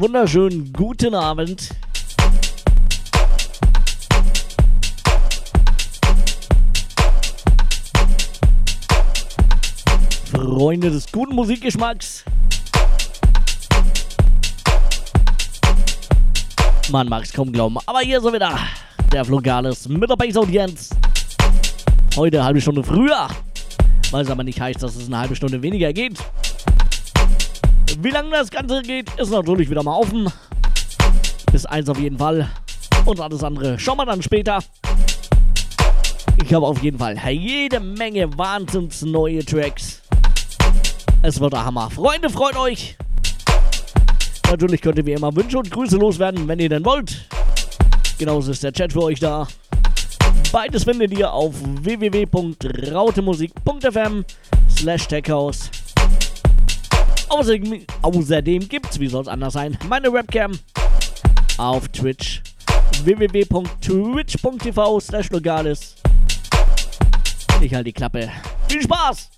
Wunderschönen guten Abend. Freunde des guten Musikgeschmacks. Man mag es kaum glauben, aber hier sind wieder der Flugales mit der Base-Audienz. Heute eine halbe Stunde früher, weil es aber nicht heißt, dass es eine halbe Stunde weniger geht. Wie lange das Ganze geht, ist natürlich wieder mal offen. Bis eins auf jeden Fall. Und alles andere schauen wir dann später. Ich habe auf jeden Fall jede Menge wahnsinns neue Tracks. Es wird der Hammer. Freunde, freut euch. Natürlich könnt ihr wie immer Wünsche und Grüße loswerden, wenn ihr denn wollt. Genauso ist der Chat für euch da. Beides findet ihr auf www.rautemusik.fm slash techhouse. Außerdem, außerdem gibt's, wie soll es anders sein, meine Webcam auf Twitch www.twitch.tv slash logalis. Ich halte die Klappe. Viel Spaß!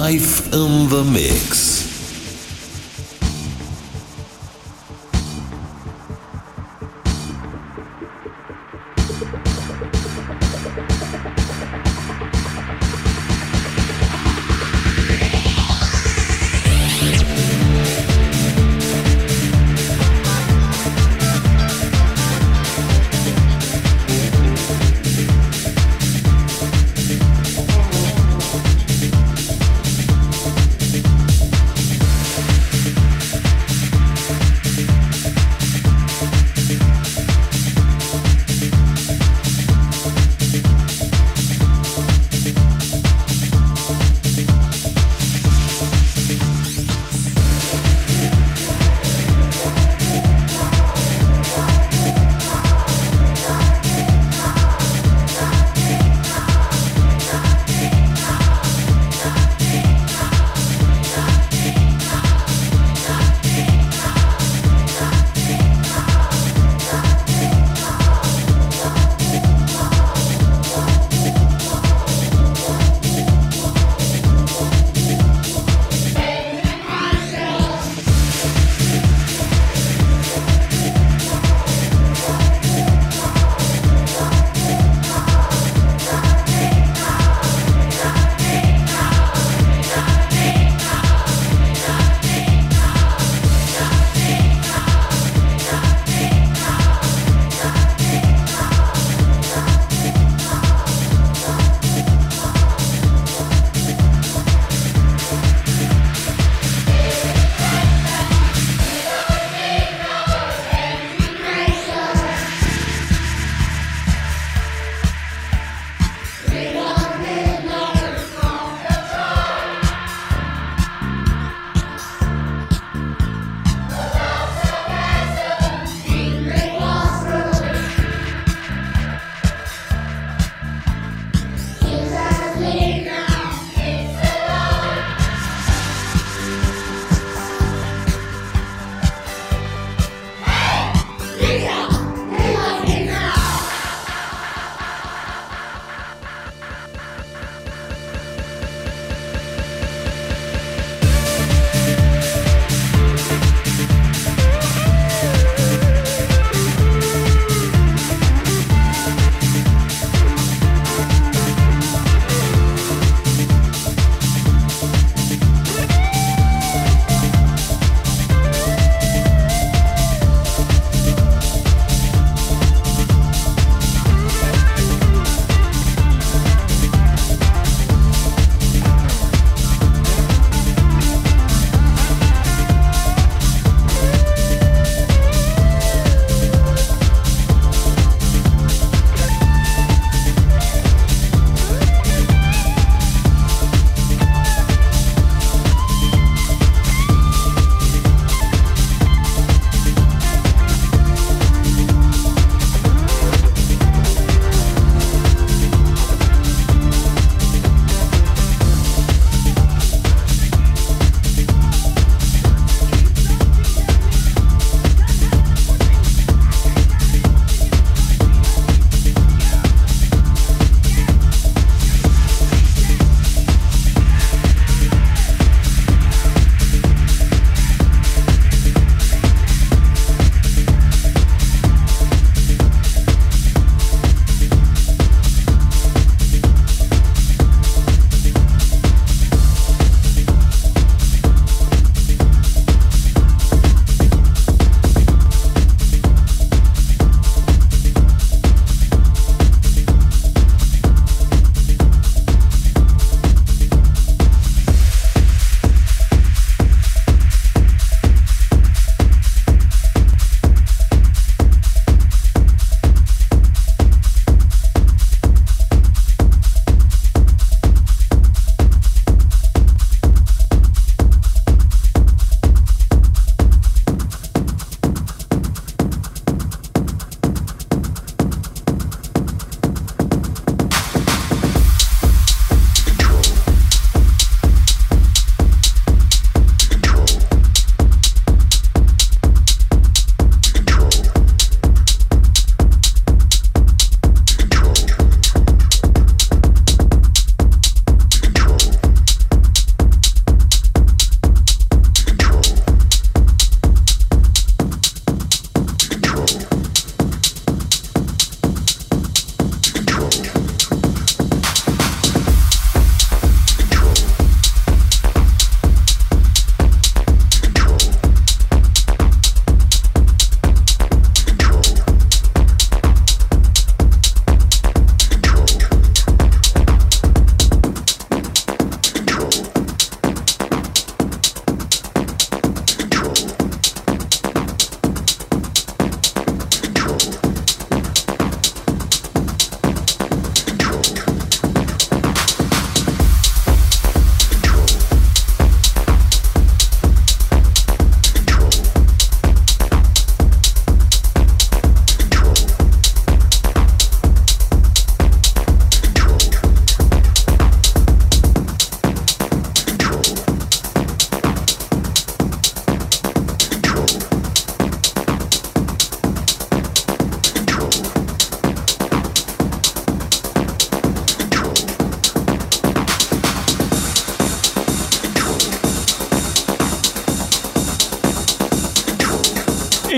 Live in the mix.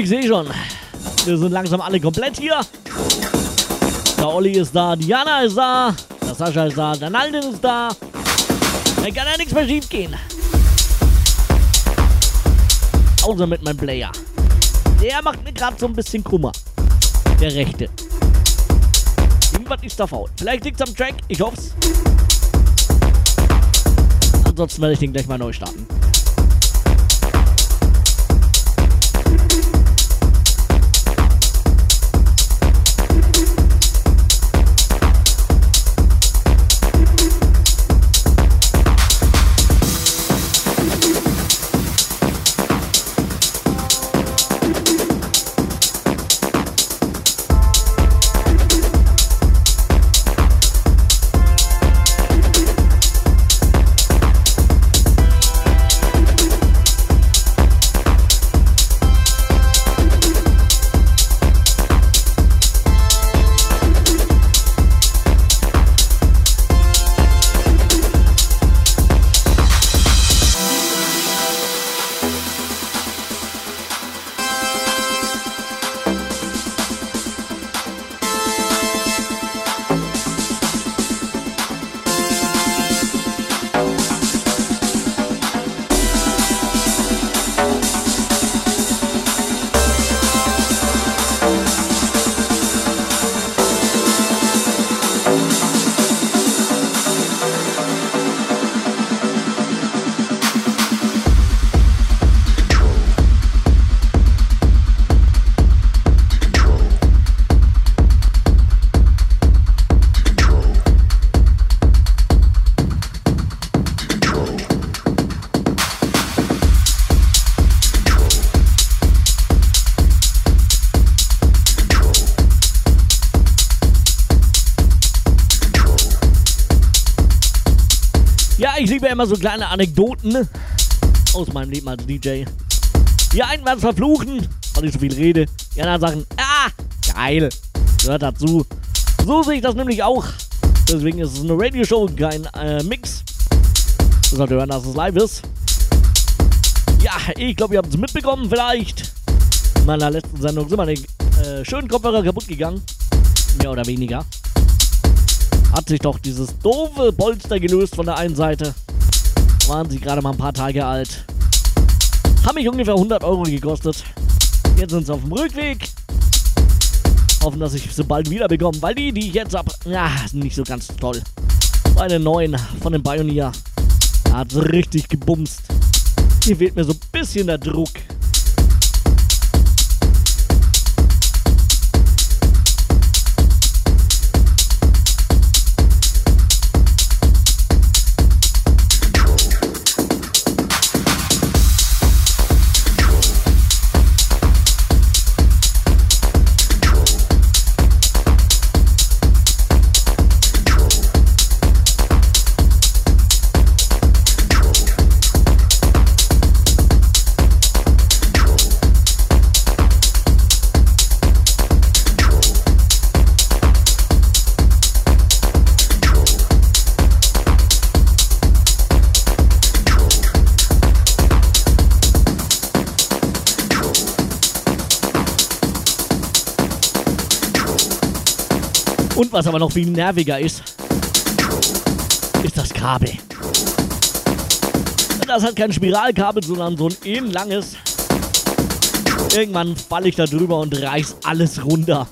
Ich sehe schon. Wir sind langsam alle komplett hier. Der Olli ist da, Diana ist da, der Sascha ist da, der Naldin ist da. Da kann ja nichts mehr schief gehen. Außer mit meinem Player. Der macht mir gerade so ein bisschen Kummer. Der rechte. Irgendwas ist da faul. Vielleicht liegt's am Track, ich hoff's. Ansonsten werde ich den gleich mal neu starten. Immer so kleine Anekdoten aus meinem Leben als DJ. Die einen werden verfluchen, weil ich so viel rede. Die anderen sagen, ah, geil, gehört dazu. So sehe ich das nämlich auch. Deswegen ist es eine Radioshow, kein äh, Mix. Ihr sollt hören, dass es live ist. Ja, ich glaube, ihr habt es mitbekommen, vielleicht. In meiner letzten Sendung sind meine äh, schönen Kopfhörer kaputt gegangen. Mehr oder weniger. Hat sich doch dieses doofe Polster gelöst von der einen Seite waren sie gerade mal ein paar Tage alt. Haben mich ungefähr 100 Euro gekostet. Jetzt sind sie auf dem Rückweg. Hoffen, dass ich sie bald wieder bekomme, weil die, die ich jetzt hab, ja, sind nicht so ganz toll. Bei den neuen von dem Pioneer. Da hat sie richtig gebumst. Hier fehlt mir so ein bisschen der Druck. Was aber noch viel nerviger ist, ist das Kabel. Das hat kein Spiralkabel, sondern so ein ellenlanges. Irgendwann falle ich da drüber und reiß alles runter.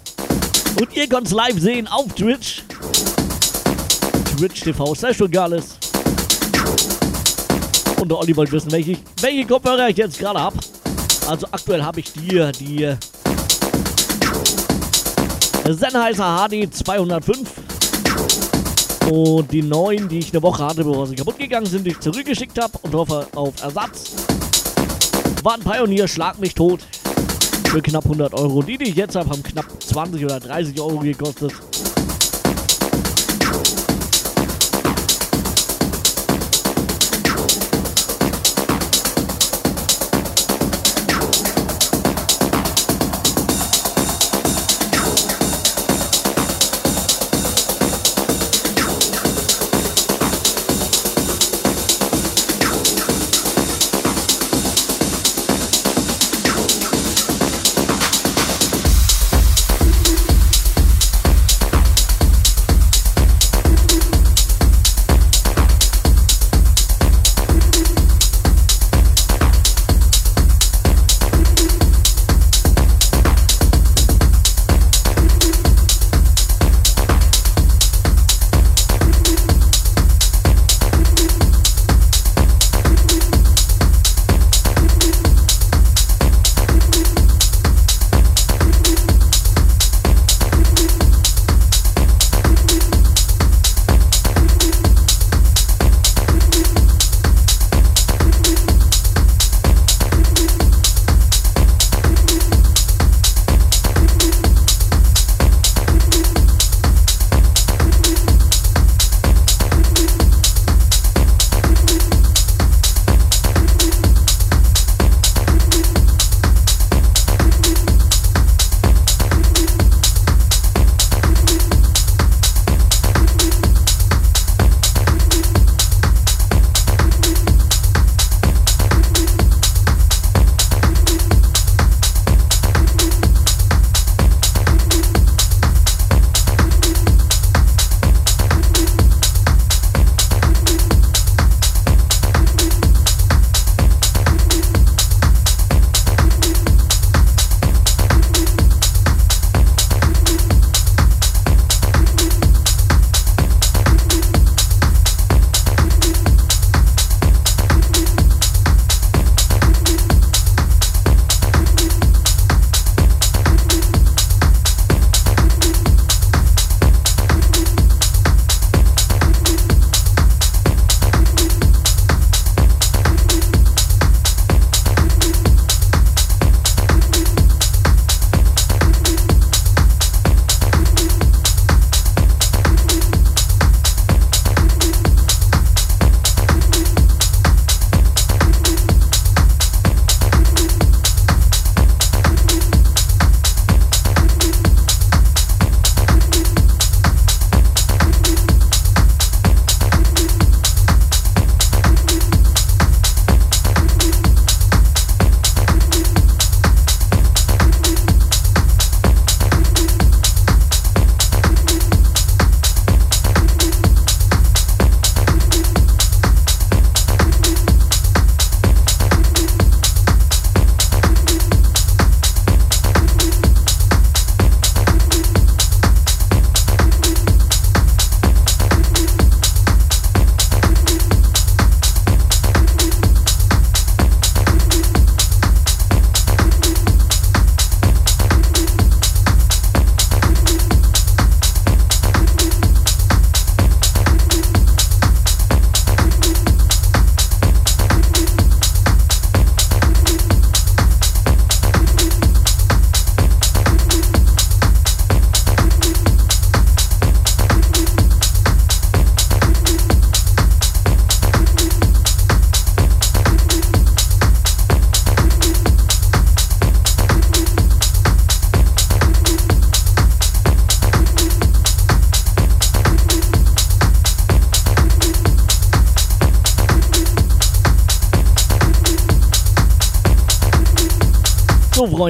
Und ihr könnt es live sehen auf Twitch. Twitch TV Session Gales. Und der Olli wollte wissen, welche, welche Kopfhörer ich jetzt gerade habe. Also aktuell habe ich die, die Sennheiser HD 205. Und die neuen, die ich eine Woche hatte, bevor sie kaputt gegangen sind, die ich zurückgeschickt habe und hoffe auf Ersatz, waren Pioneer Schlag mich tot für knapp 100 Euro. Die, die ich jetzt habe, haben knapp 20 oder 30 Euro gekostet.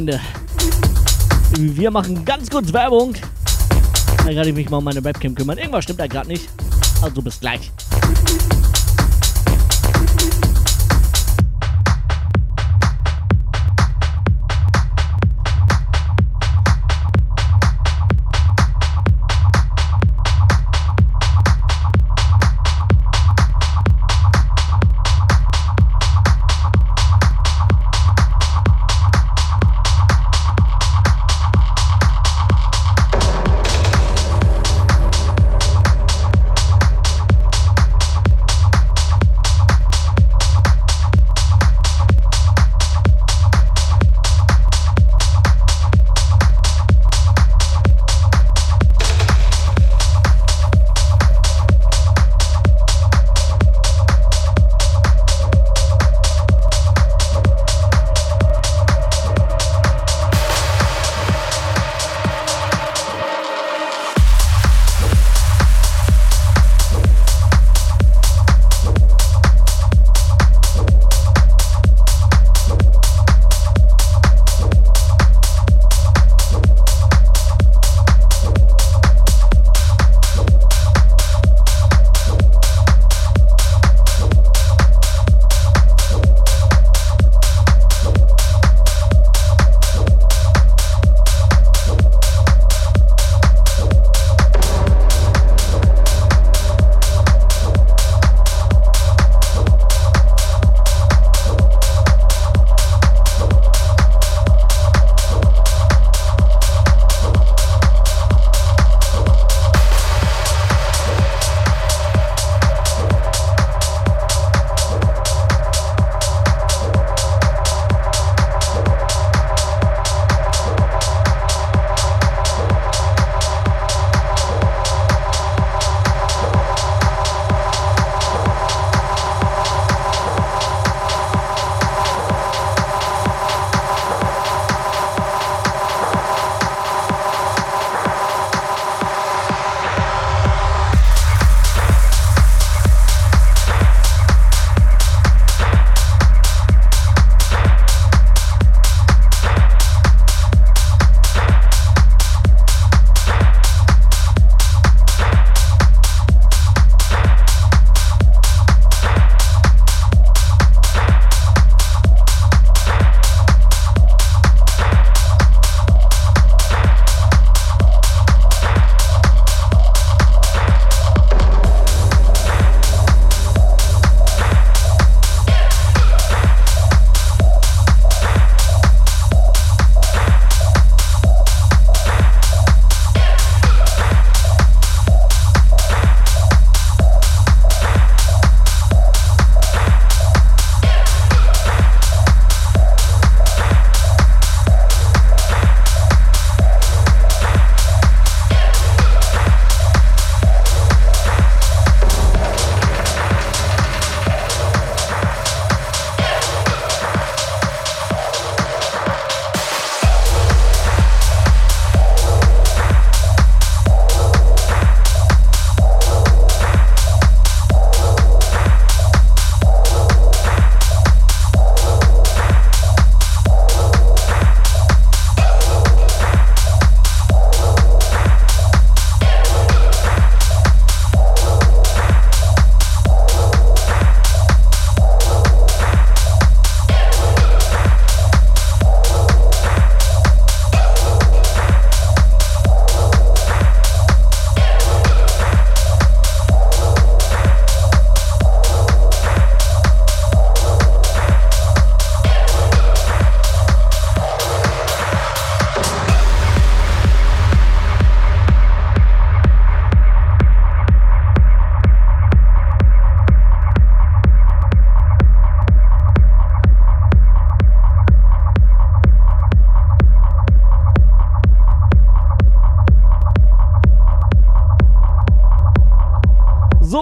Freunde. Wir machen ganz kurz Werbung. Dann kann ich mich mal um meine Webcam kümmern. Irgendwas stimmt da gerade nicht. Also bis gleich.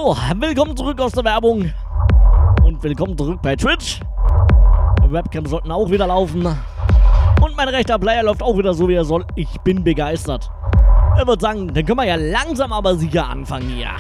Willkommen zurück aus der Werbung. Und willkommen zurück bei Twitch. Webcam sollten auch wieder laufen. Und mein rechter Player läuft auch wieder so, wie er soll. Ich bin begeistert. Ich würde sagen, dann können wir ja langsam aber sicher anfangen hier.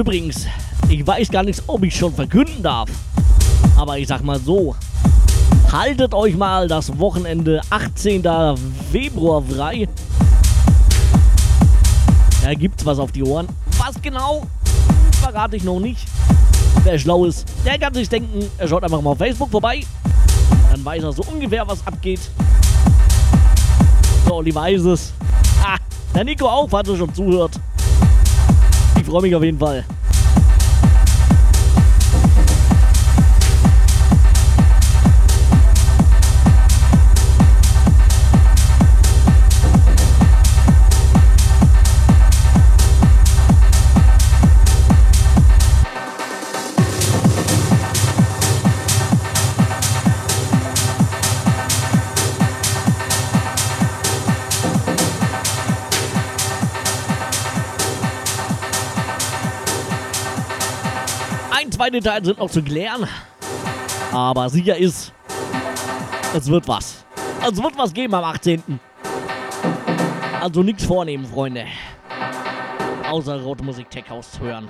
Übrigens, ich weiß gar nicht, ob ich schon verkünden darf. Aber ich sag mal so, haltet euch mal das Wochenende 18. Februar frei. Da gibt's was auf die Ohren. Was genau, verrate ich noch nicht. Wer schlau ist, der kann sich denken, er schaut einfach mal auf Facebook vorbei. Dann weiß er so ungefähr, was abgeht. So, Olli weiß es. Ah, der Nico auch, falls er schon zuhört. Ich freue mich auf jeden Fall. Details sind noch zu klären. Aber sicher ist, es wird was. Es wird was geben am 18. Also nichts vornehmen, Freunde. Außer Rote Musik Tech House zu hören.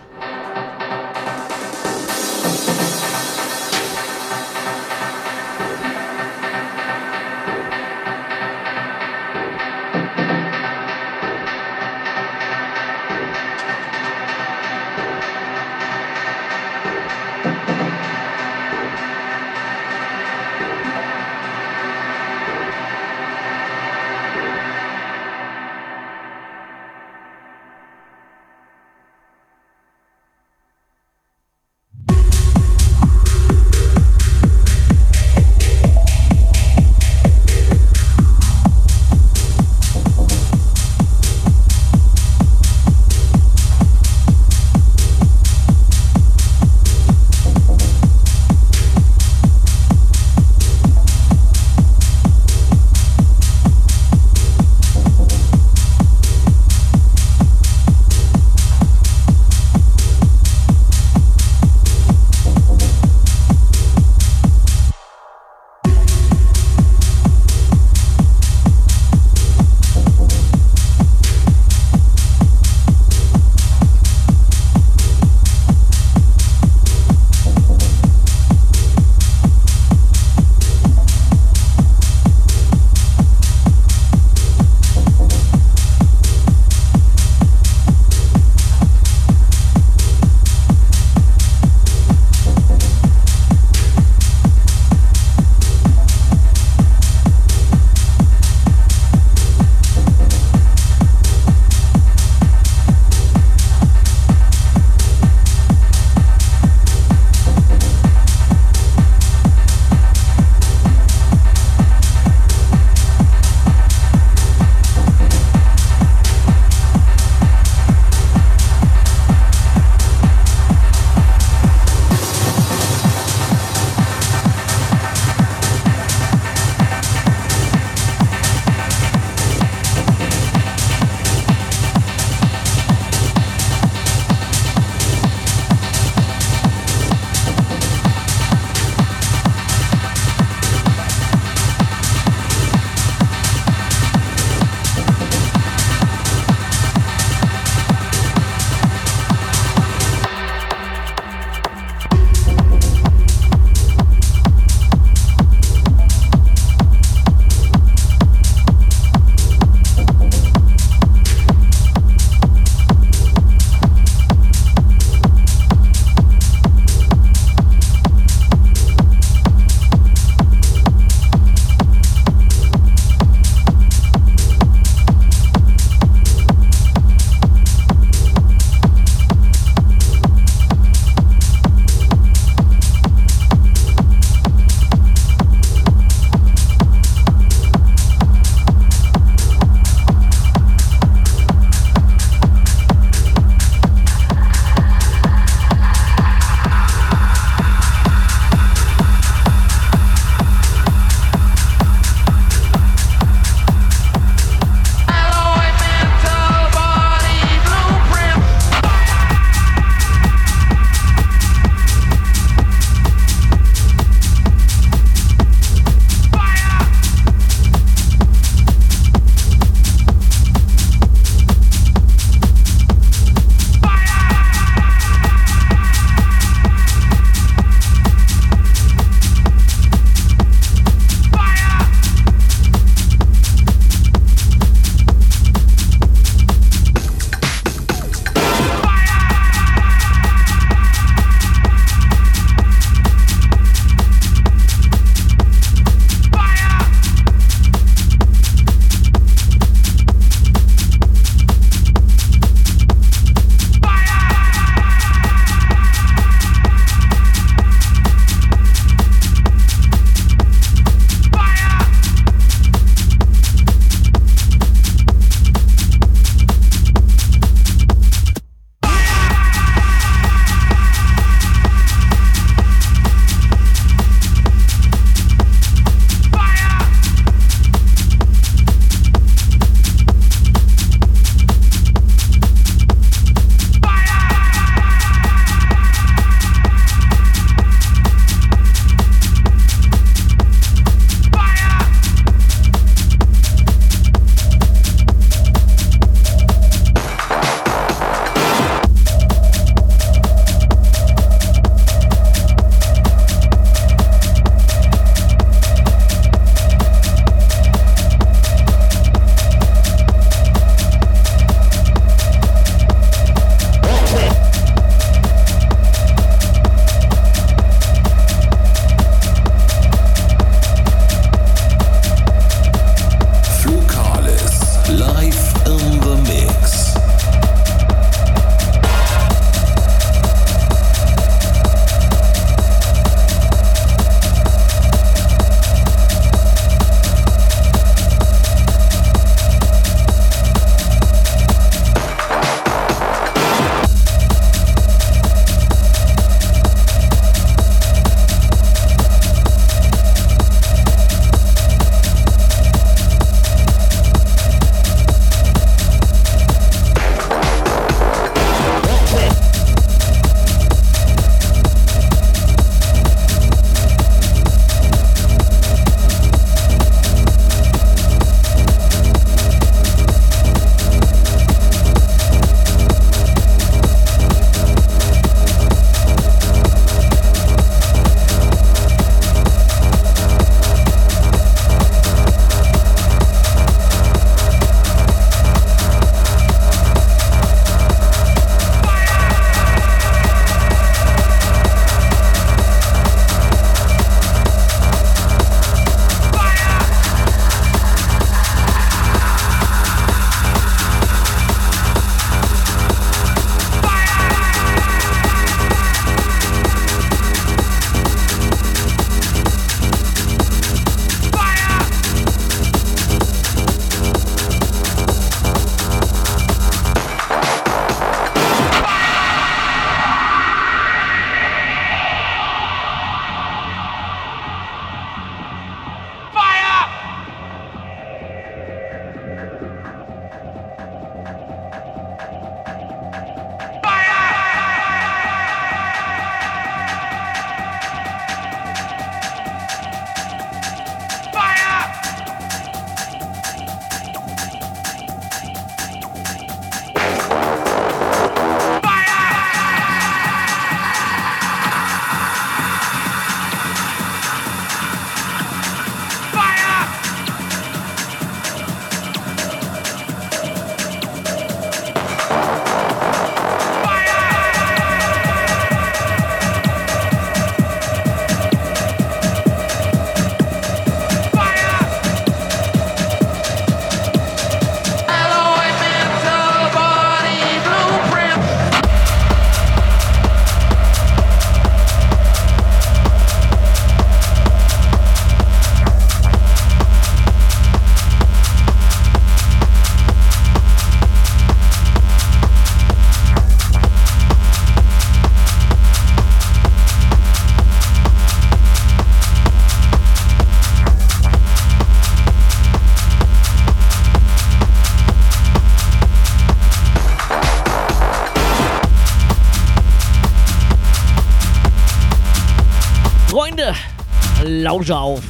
Lauscher auf.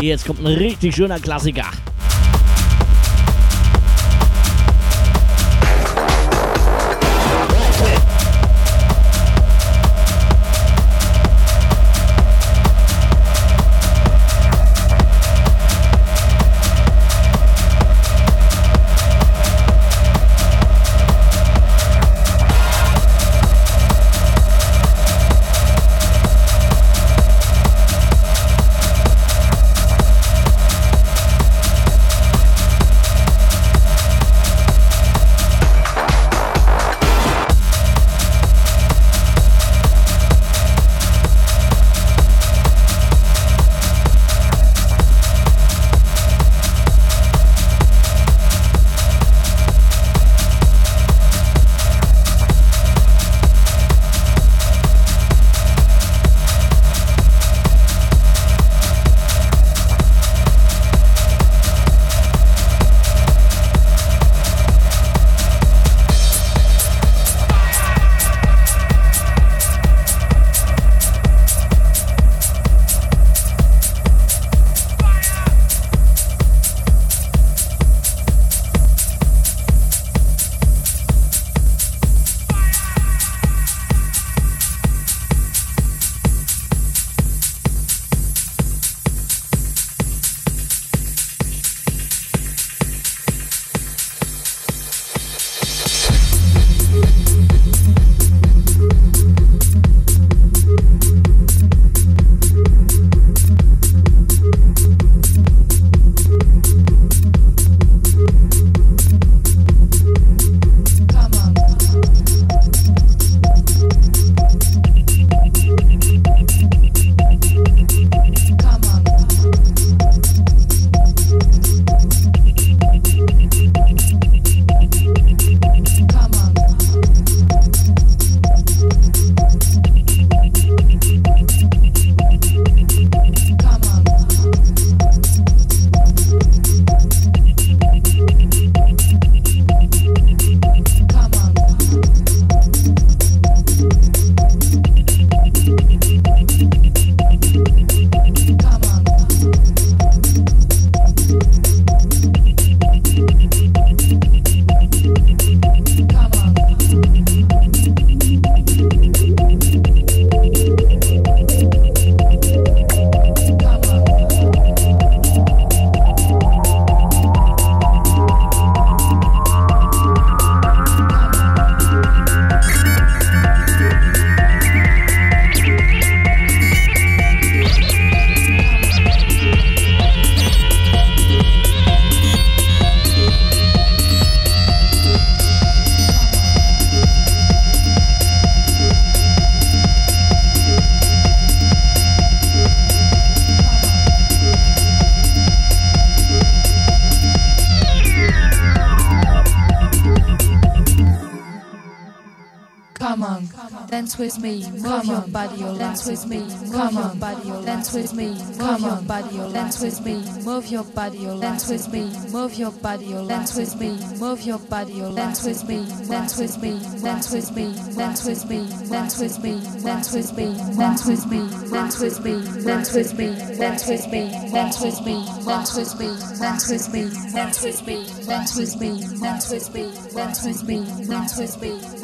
Jetzt kommt ein richtig schöner Klassiker. With me, come on, body, dance with me, come on, body, dance with me, move your body, dance with me, move your body, dance with me, move your body, dance with me, dance with me, dance with me, dance with me, dance with me, dance with me, dance with me, dance with me, dance with me, dance with me, dance with me, dance with me, dance with me, dance with me, dance with me, dance with me, dance with me, dance with me,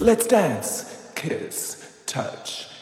Let's dance, kiss, touch.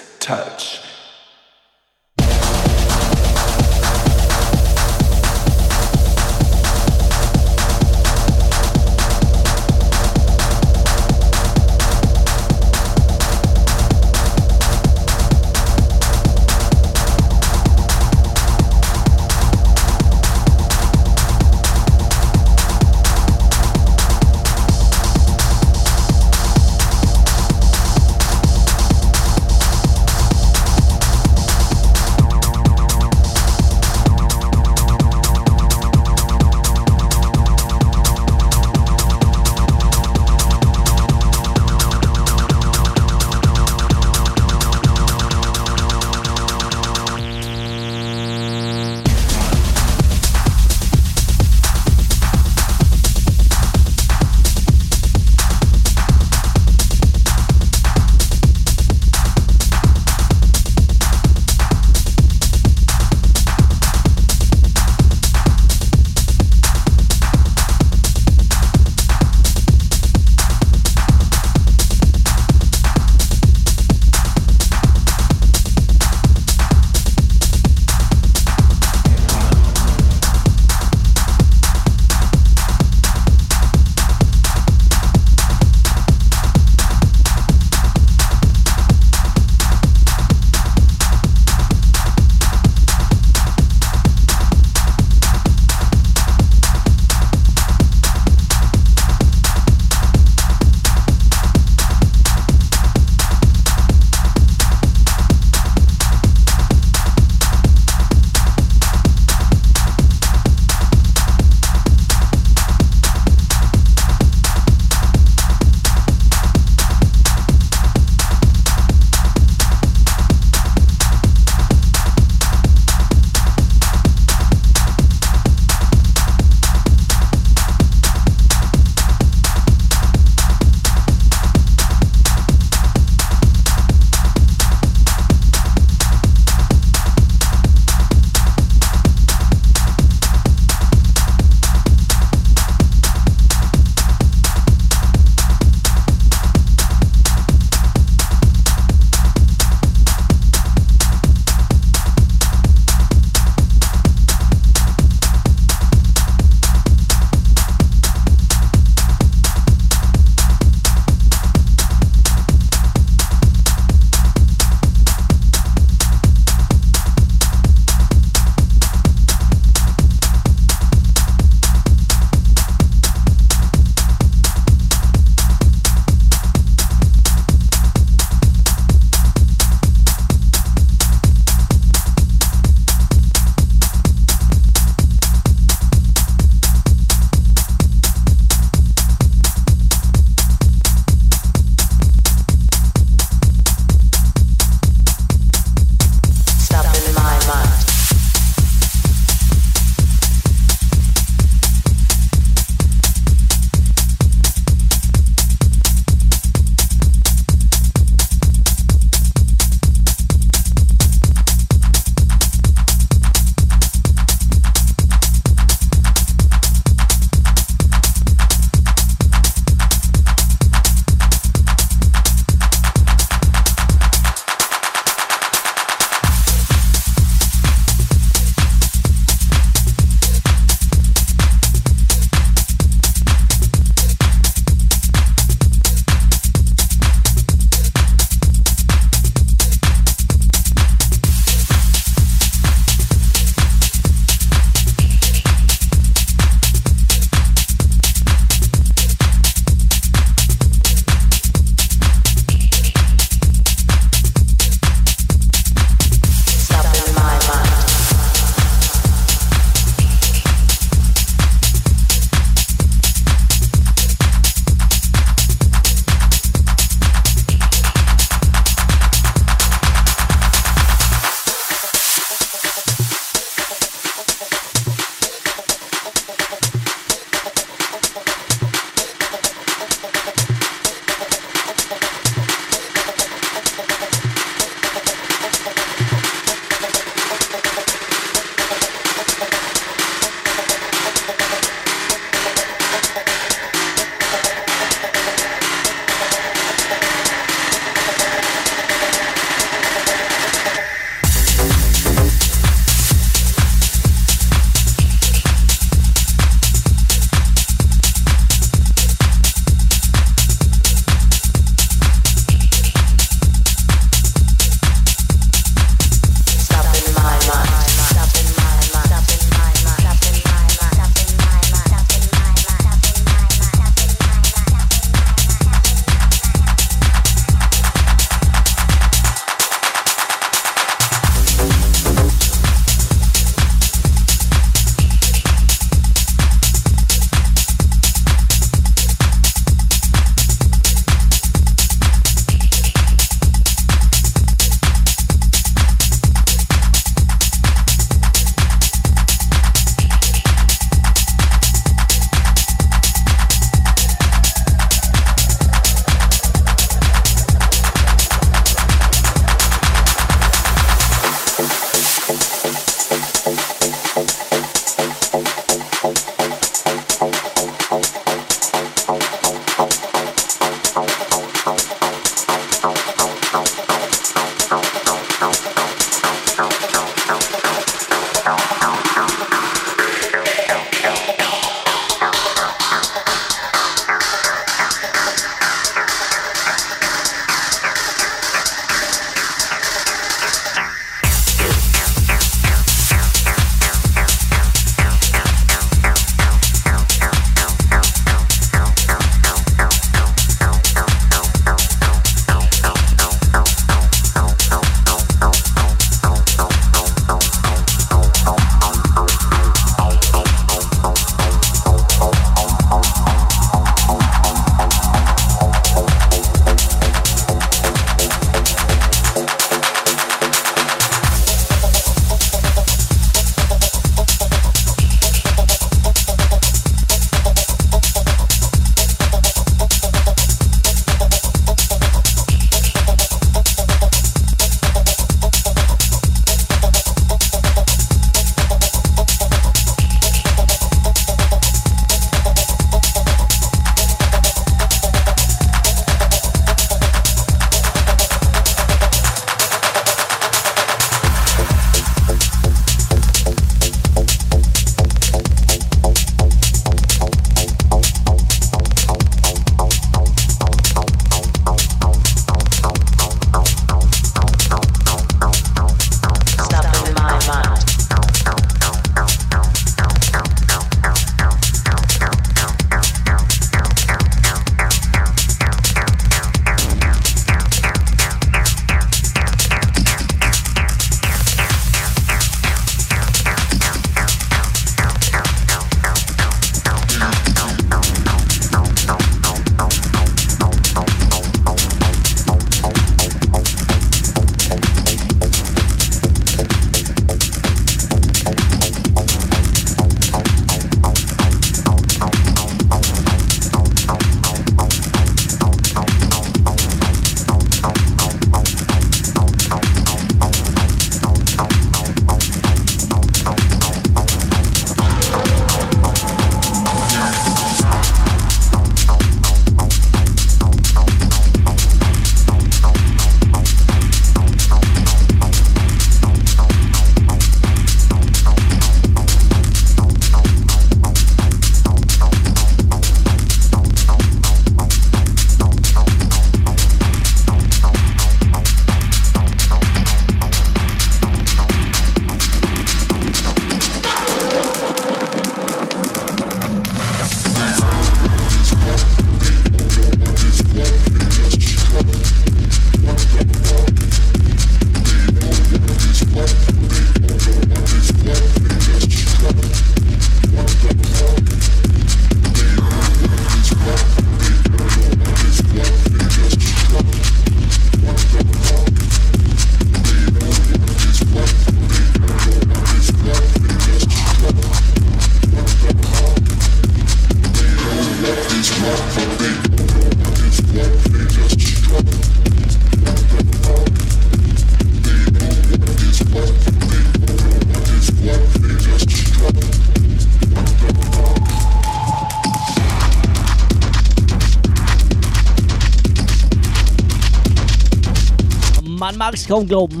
Es kaum glauben.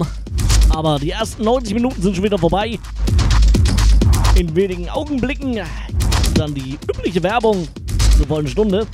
Aber die ersten 90 Minuten sind schon wieder vorbei. In wenigen Augenblicken dann die übliche Werbung zur vollen Stunde.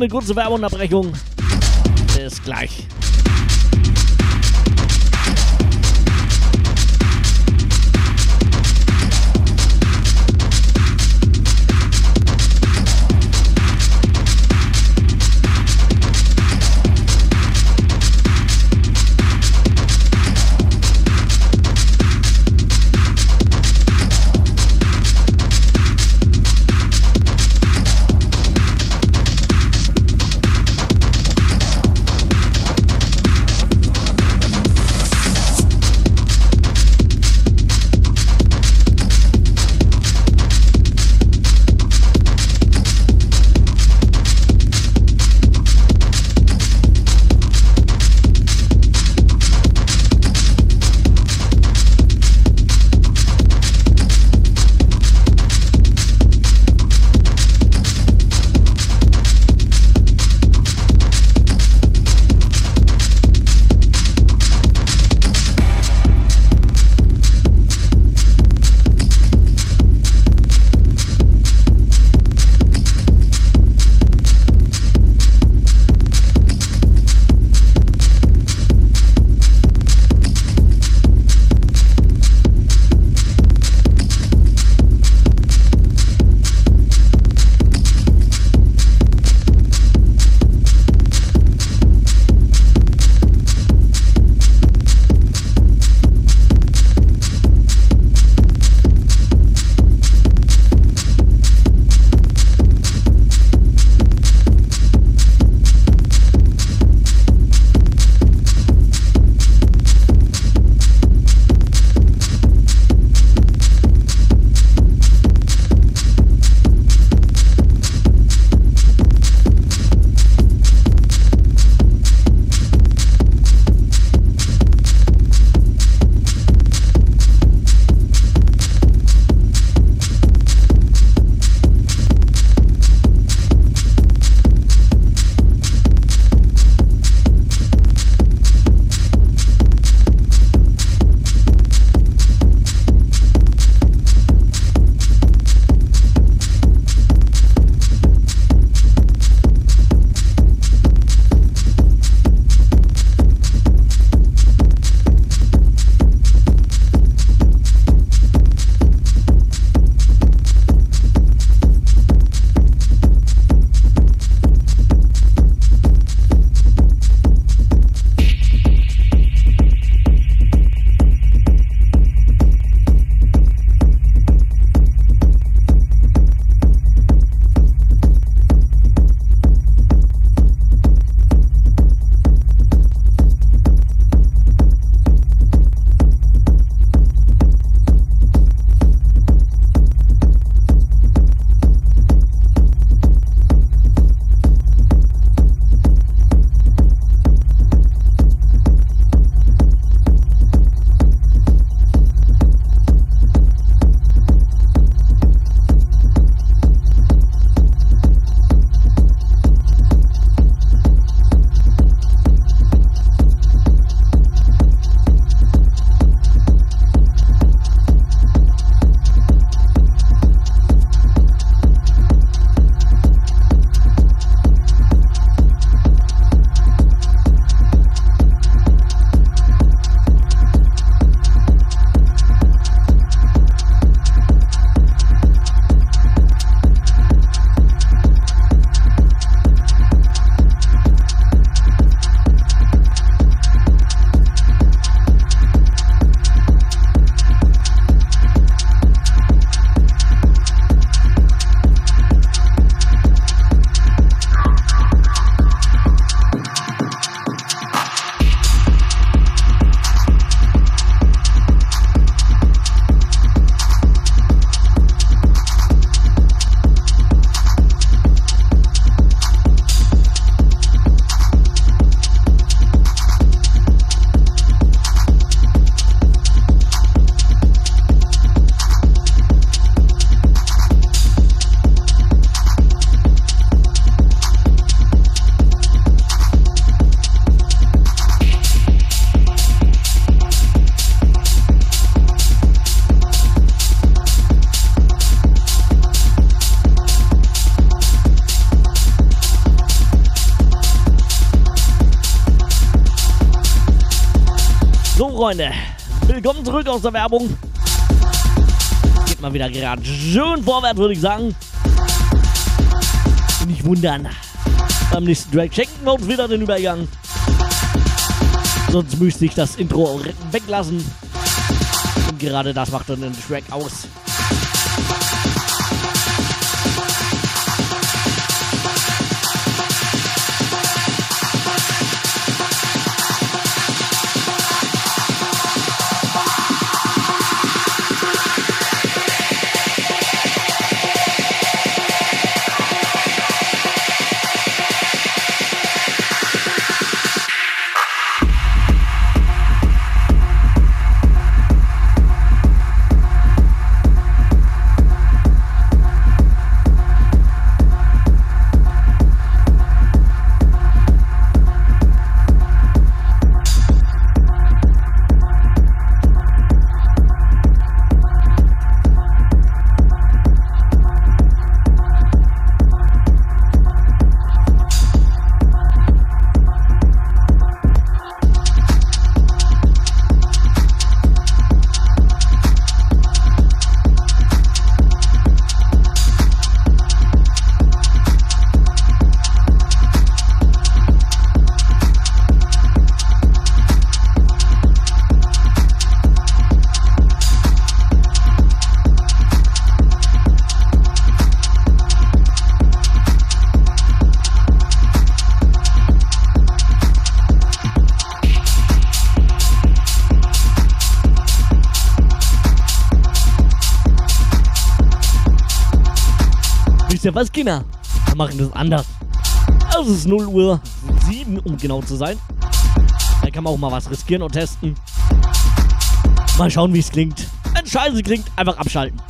Eine kurze Werbeunterbrechung. Bis gleich. kommen zurück aus der Werbung. Geht mal wieder gerade schön vorwärts, würde ich sagen. Nicht wundern. Beim nächsten Drag schenken wir uns wieder den Übergang. Sonst müsste ich das Intro weglassen. Und gerade das macht dann den Track aus. wisst ihr was, Kinder? Wir machen das anders. Es ist 0 Uhr 7, um genau zu sein. Da kann man auch mal was riskieren und testen. Mal schauen, wie es klingt. Wenn scheiße klingt, einfach abschalten.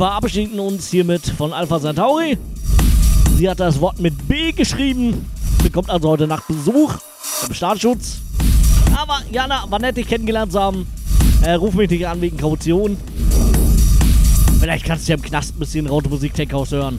Verabschieden uns hiermit von Alpha Centauri. Sie hat das Wort mit B geschrieben, bekommt also heute Nacht Besuch im Staatsschutz. Aber Jana, war nett, dich kennengelernt zu haben. Äh, ruf mich nicht an wegen Kaution. Vielleicht kannst du ja im Knast ein bisschen Raute Musik Tech House hören.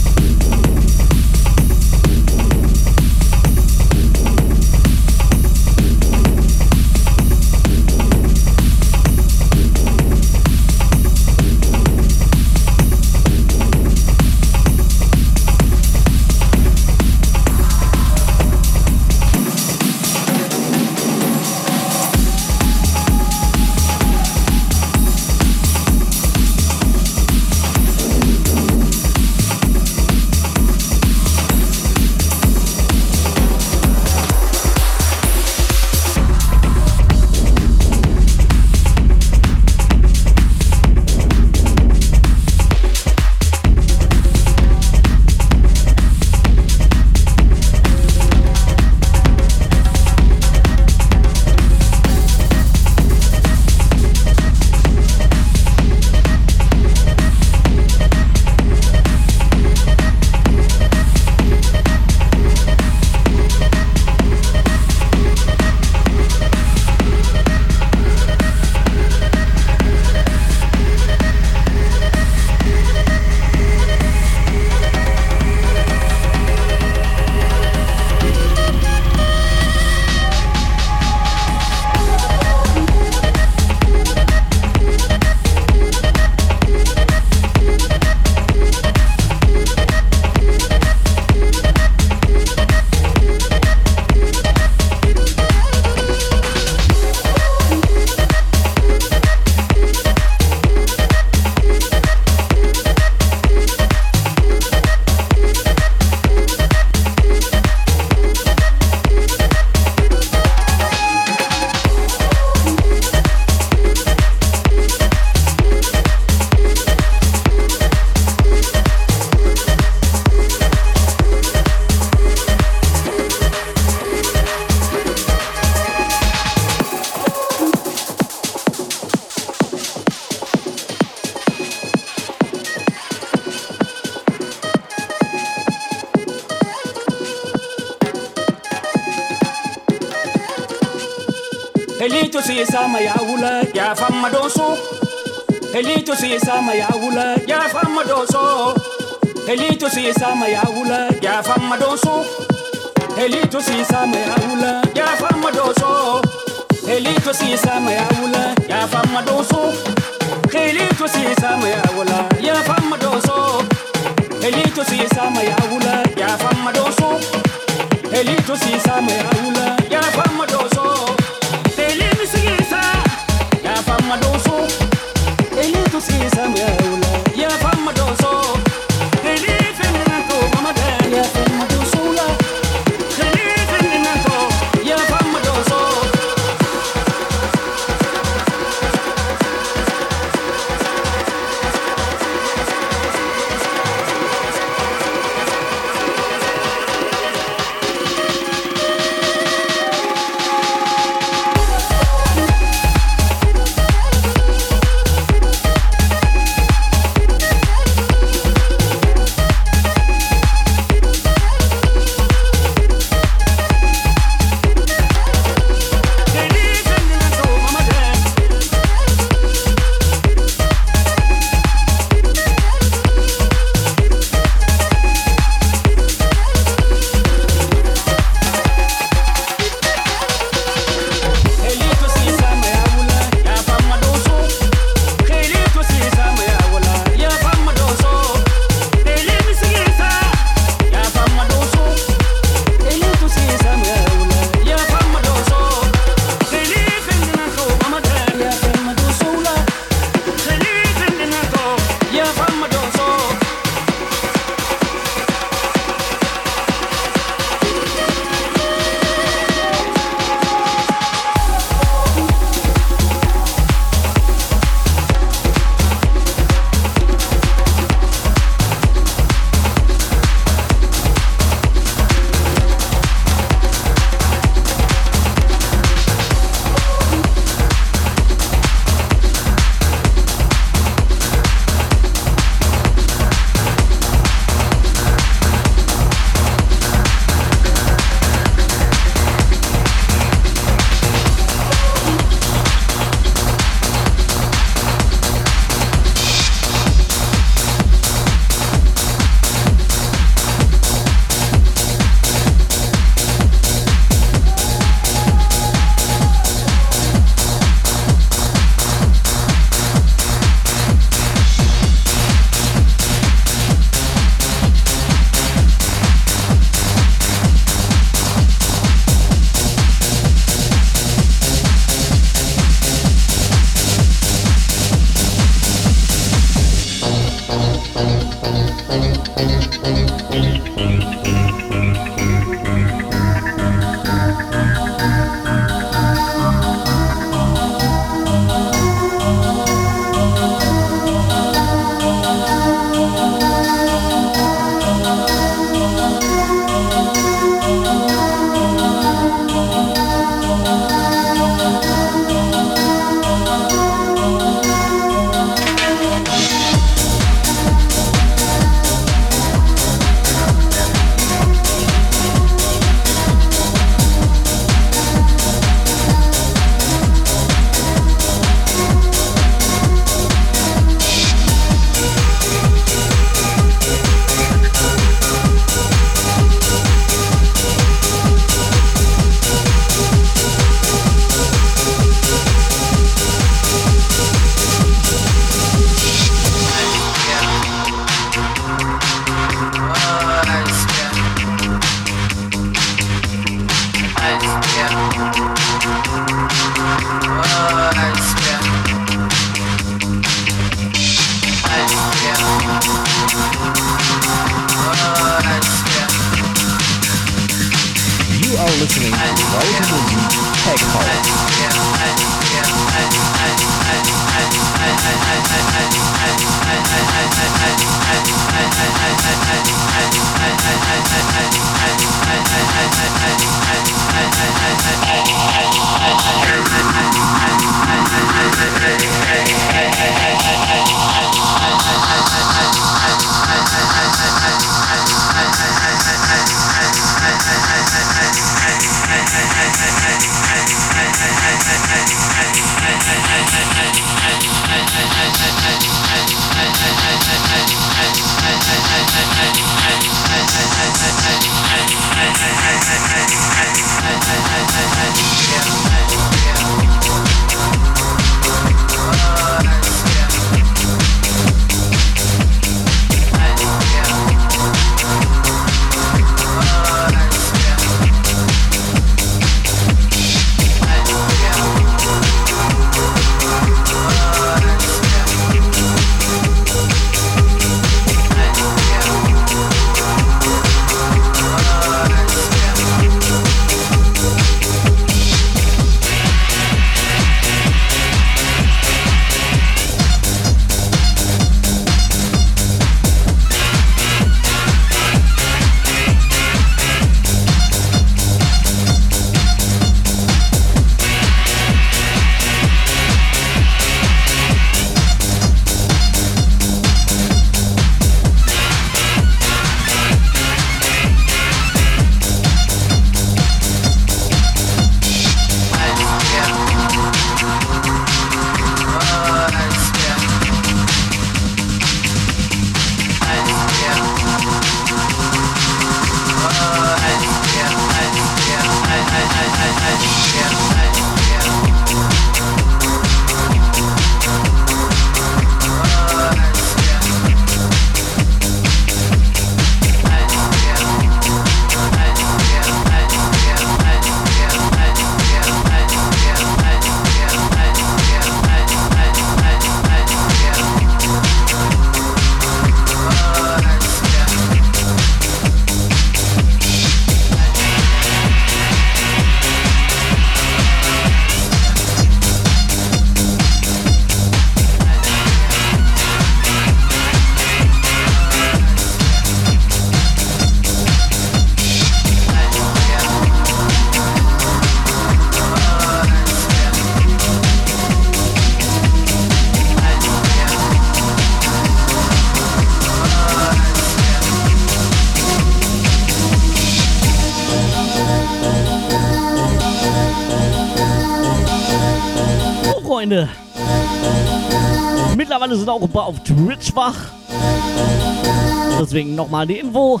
Nochmal die Info.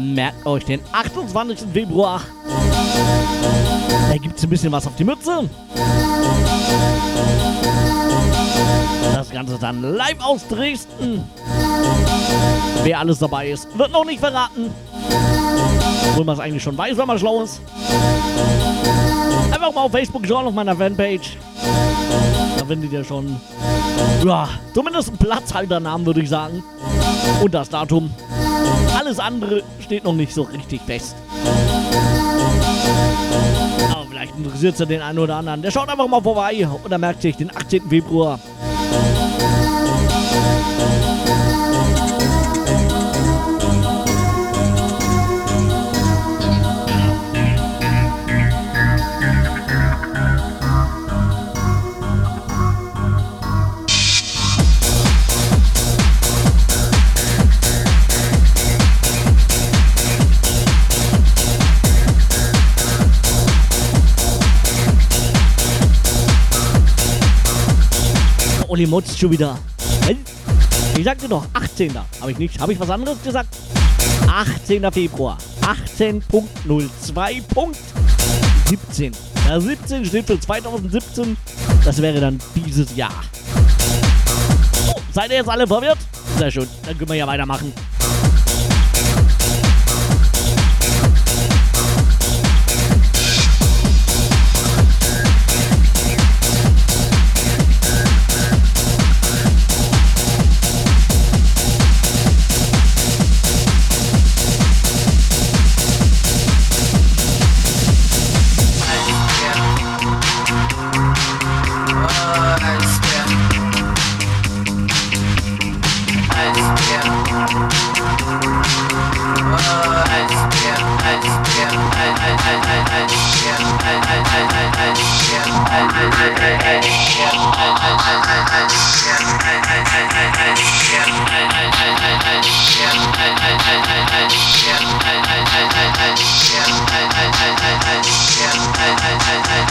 Merkt euch den 28. Februar. Da gibt es ein bisschen was auf die Mütze. Das Ganze dann live aus Dresden. Wer alles dabei ist, wird noch nicht verraten. Obwohl man es eigentlich schon weiß, wenn man schlau ist. Einfach mal auf Facebook schauen, auf meiner Fanpage. Da findet ihr schon, ja, zumindest einen Platzhalternamen, würde ich sagen. Und das Datum. Alles andere steht noch nicht so richtig fest. Aber vielleicht interessiert es ja den einen oder anderen. Der schaut einfach mal vorbei und er merkt sich den 18. Februar. Uli motzt schon wieder. Ich sagte doch 18. Habe ich nicht? Habe ich was anderes gesagt? 18. Februar. 18.02.17. Ja, 17 steht für 2017. Das wäre dann dieses Jahr. Oh, seid ihr jetzt alle verwirrt? Sehr schön. Dann können wir ja weitermachen.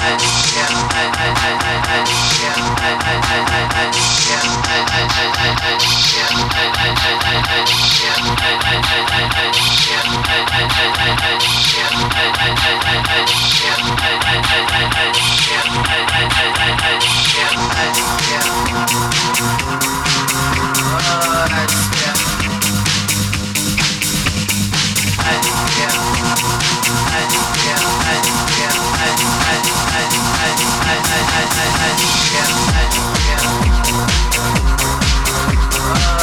Yeah. Yeah.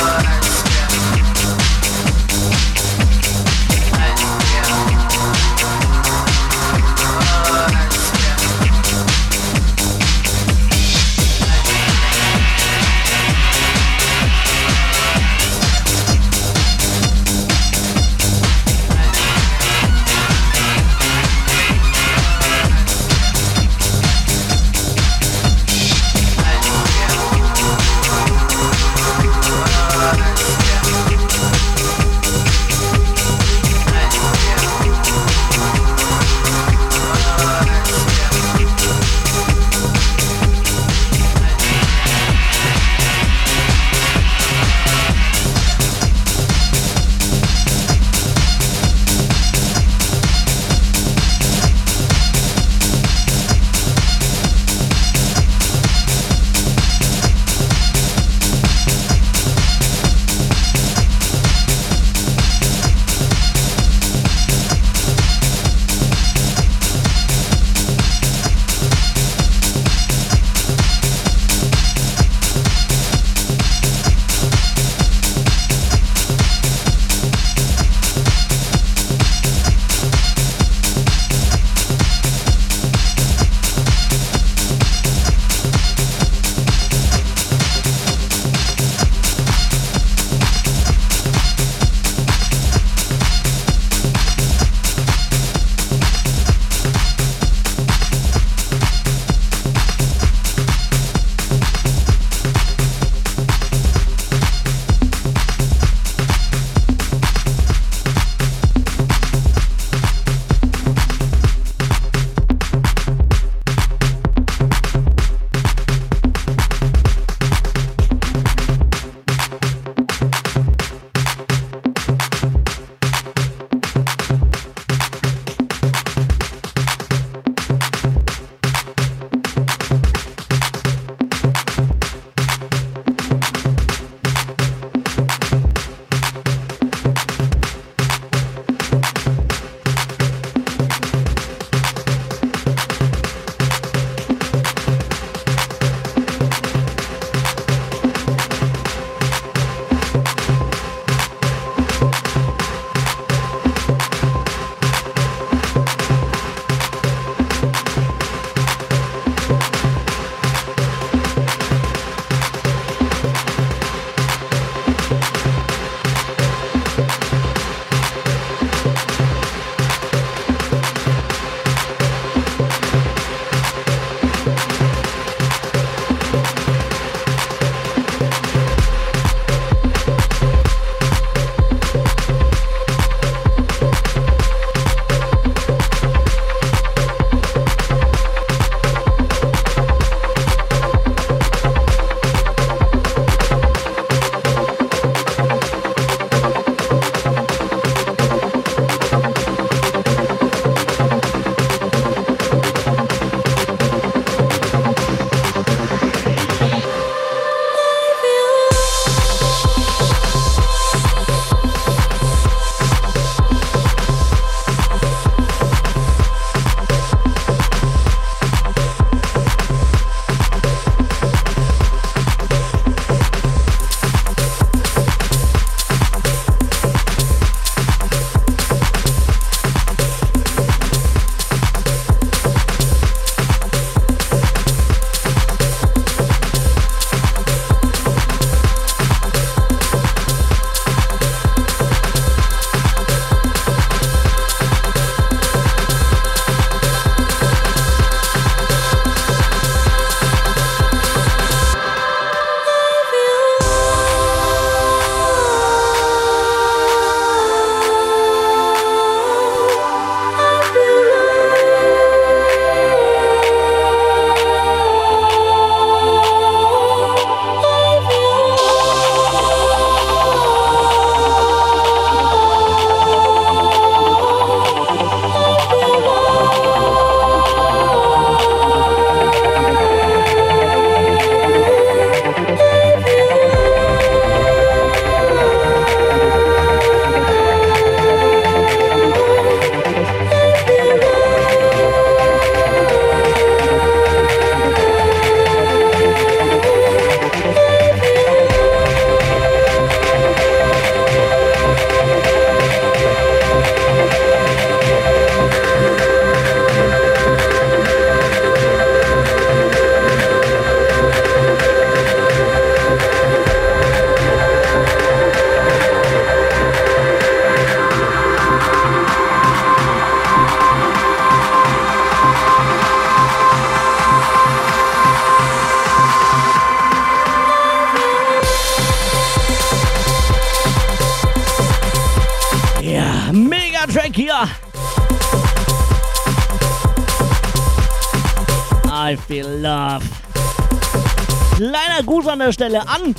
An der Stelle an.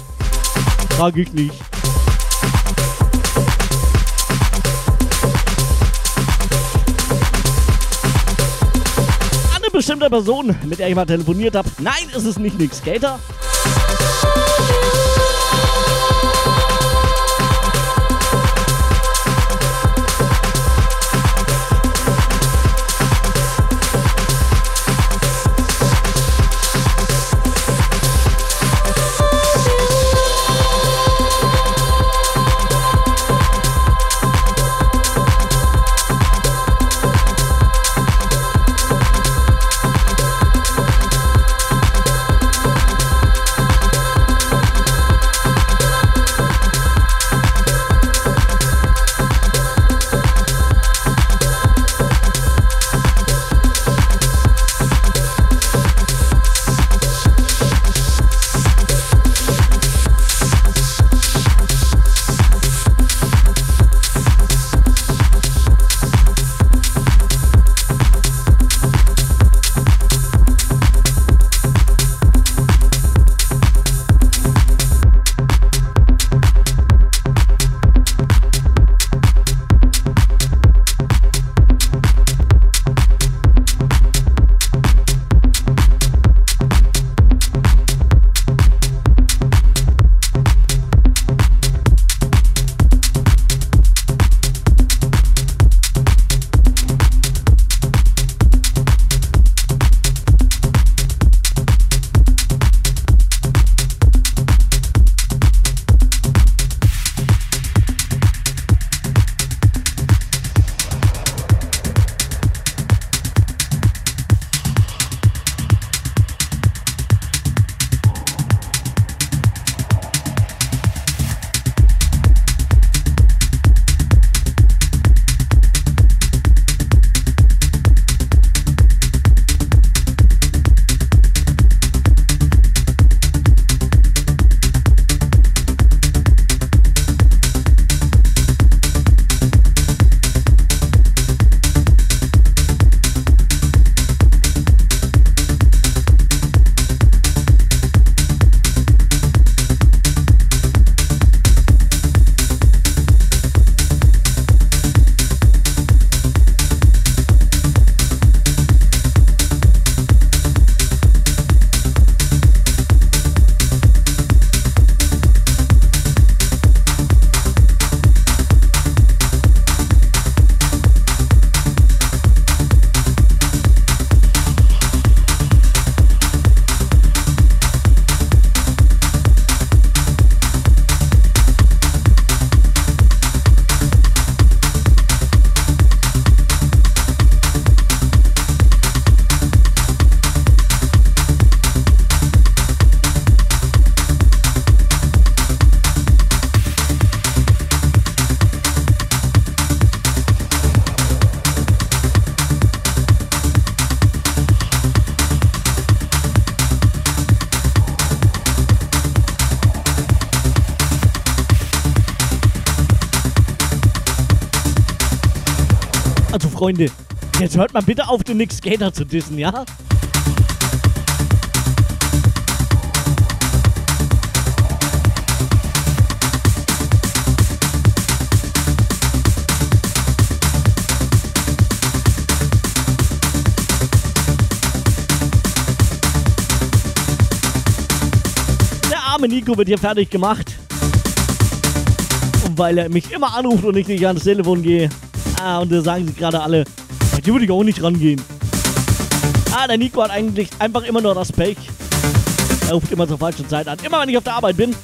Frag ich nicht. Eine bestimmte Person, mit der ich mal telefoniert habe. Nein, es ist nicht Nick Skater. Freunde. Jetzt hört mal bitte auf, den Nick Skater zu dissen, ja? Der arme Nico wird hier fertig gemacht. Und weil er mich immer anruft und ich nicht ans Telefon gehe, Ah, und da sagen sie gerade alle, hier würde ich auch nicht rangehen. Ah, der Nico hat eigentlich einfach immer nur das Pech. Er ruft immer zur falschen Zeit an. Immer wenn ich auf der Arbeit bin.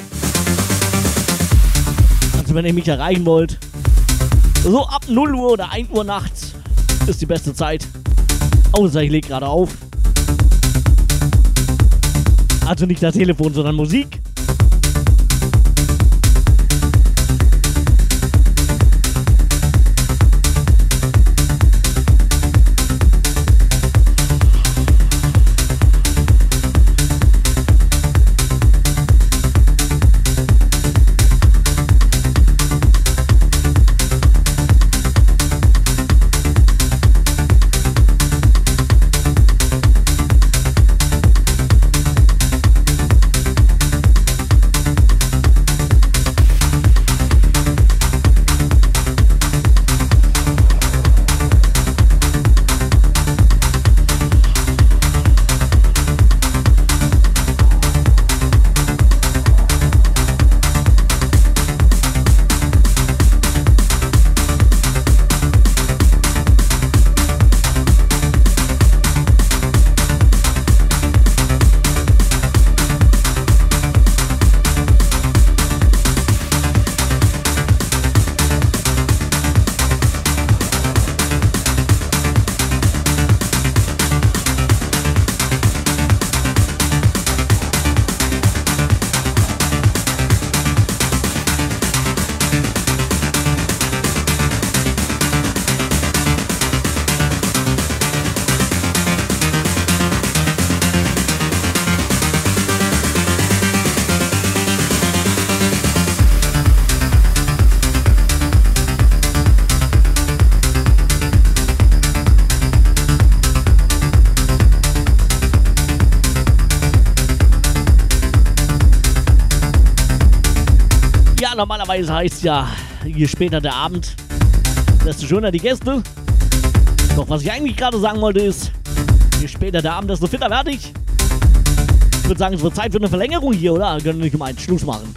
Also wenn ihr mich erreichen wollt. So ab 0 Uhr oder 1 Uhr nachts ist die beste Zeit. Außer ich lege gerade auf. Also nicht das Telefon, sondern Musik. Normalerweise heißt ja, je später der Abend, desto schöner die Gäste. Doch was ich eigentlich gerade sagen wollte ist, je später der Abend, desto fitter werde ich. Ich würde sagen, es wird Zeit für eine Verlängerung hier, oder? Können wir nicht mal einen Schluss machen.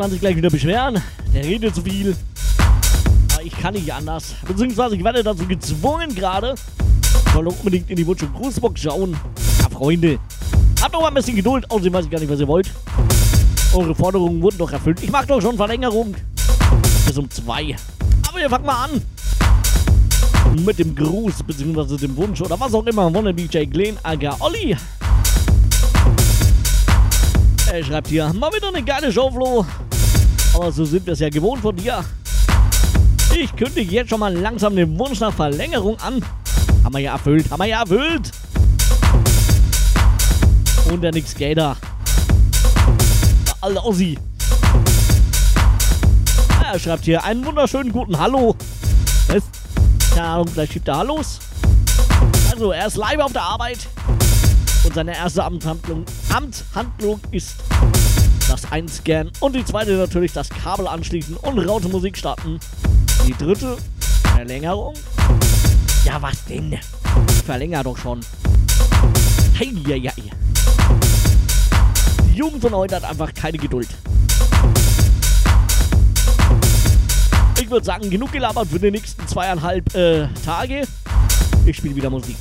Werden sich gleich wieder beschweren. Der redet zu viel. Aber ich kann nicht anders. Beziehungsweise ich werde dazu gezwungen gerade. Soll unbedingt in die Wunsch- und Grußbox schauen. Ja, Freunde. Habt doch mal ein bisschen Geduld. Außerdem weiß ich gar nicht, was ihr wollt. Eure Forderungen wurden doch erfüllt. Ich mach doch schon Verlängerung. Bis um zwei. Aber wir fangen mal an. Mit dem Gruß, beziehungsweise dem Wunsch oder was auch immer von dem DJ Glenn Aga Olli. Er schreibt hier, mal wieder eine geile Show, Flo. Aber so sind wir es ja gewohnt von dir. Ich kündige jetzt schon mal langsam den Wunsch nach Verlängerung an. Haben wir ja erfüllt, haben wir ja erfüllt. Und der Nix Gator. Alter Ossi. Er schreibt hier einen wunderschönen guten Hallo. Was? Keine Ahnung, vielleicht schiebt er Hallos. Also, er ist live auf der Arbeit. Und seine erste Amtshandlung, Amtshandlung ist das Einscannen und die zweite natürlich das Kabel anschließen und raute Musik starten. Die dritte Verlängerung. Ja, was denn? Ich verlängere doch schon. Hey, ja, ja, ja. Die Jugend von heute hat einfach keine Geduld. Ich würde sagen, genug gelabert für die nächsten zweieinhalb äh, Tage. Ich spiele wieder Musik.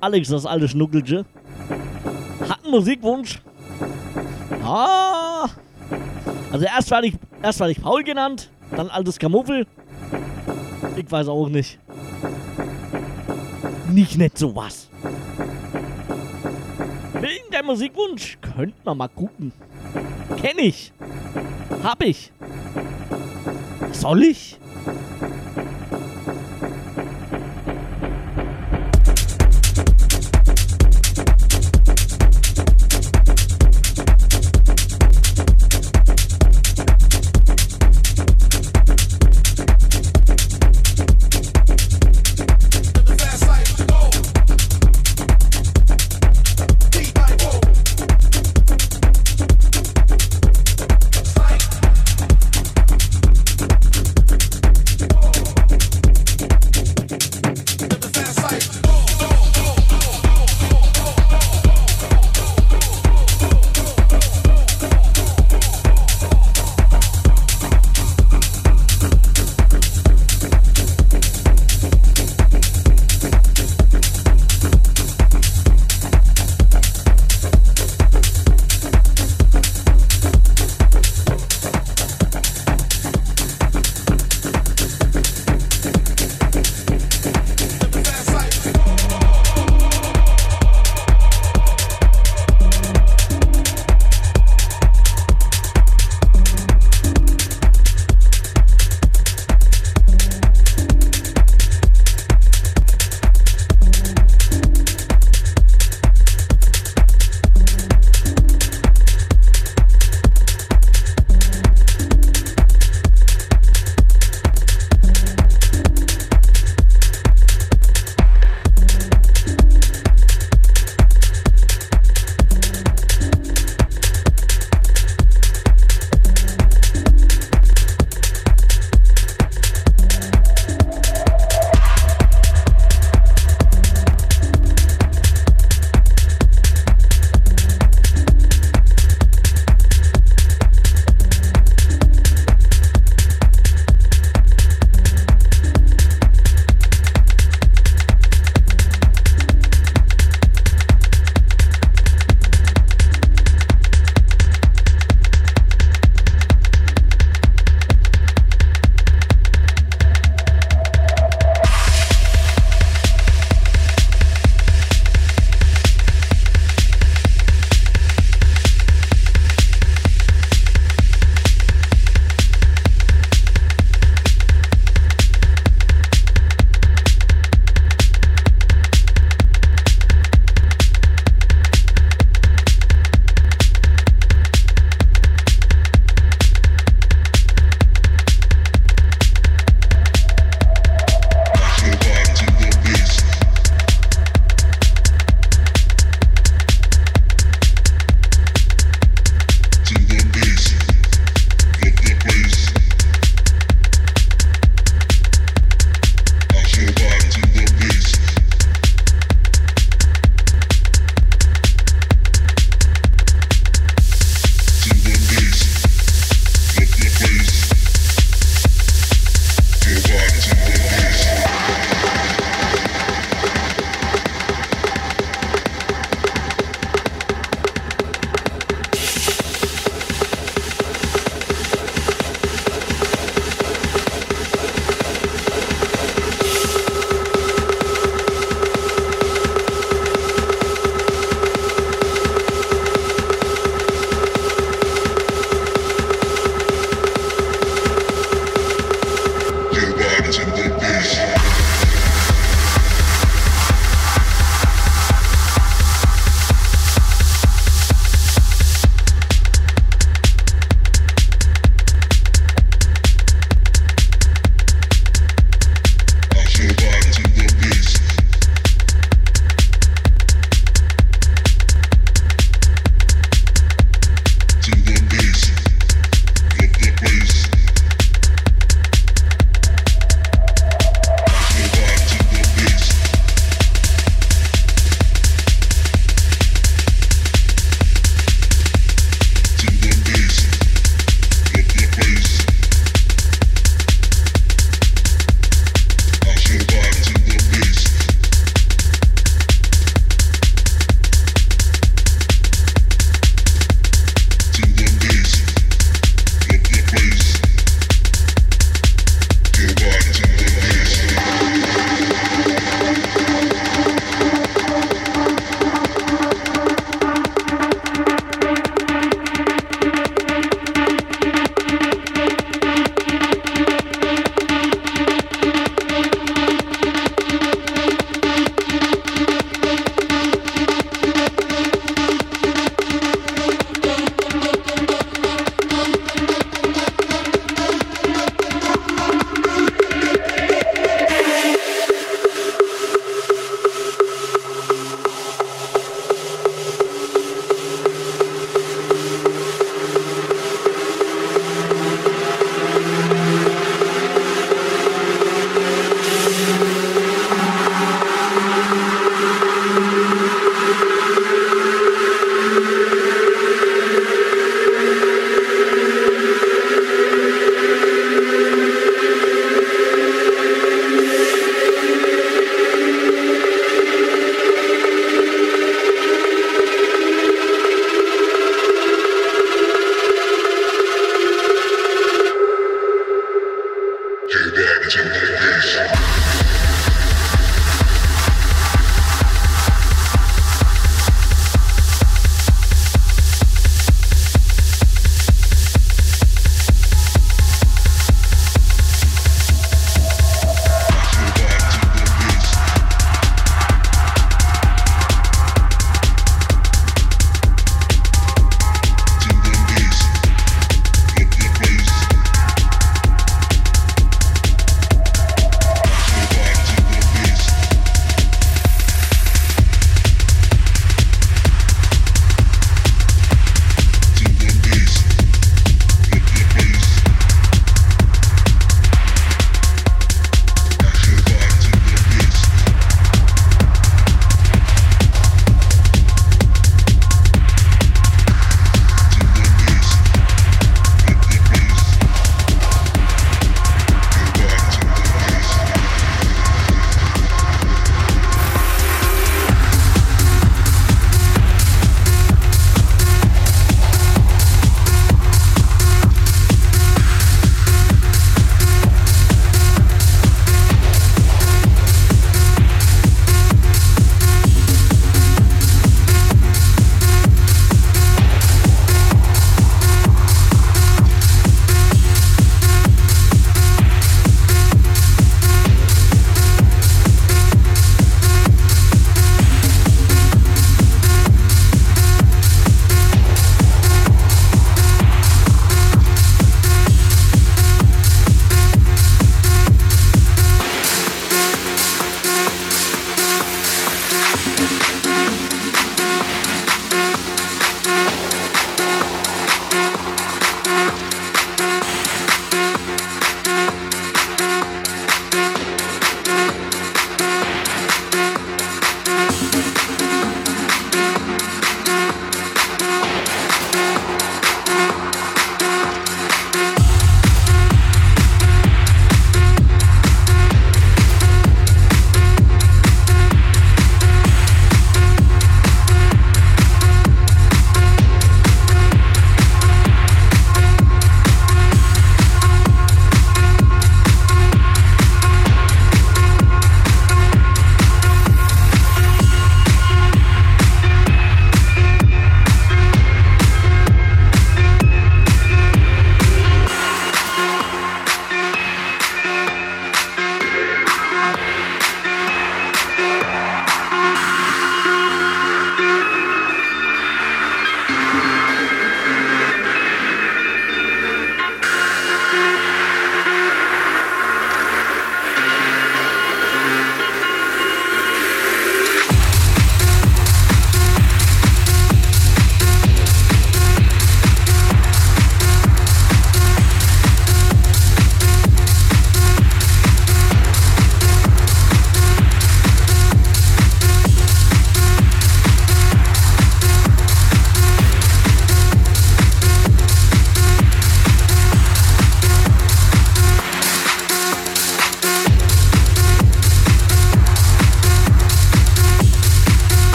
Alex, das alte Schnuckelche, hat einen Musikwunsch. Ah. Also erst war ich, erst war ich Paul genannt, dann altes Kamuffel. Ich weiß auch nicht. Nicht nett sowas. Wegen der Musikwunsch könnte man mal gucken. Kenn ich. Hab ich. Soll ich?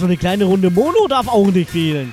So eine kleine Runde Mono darf auch nicht fehlen.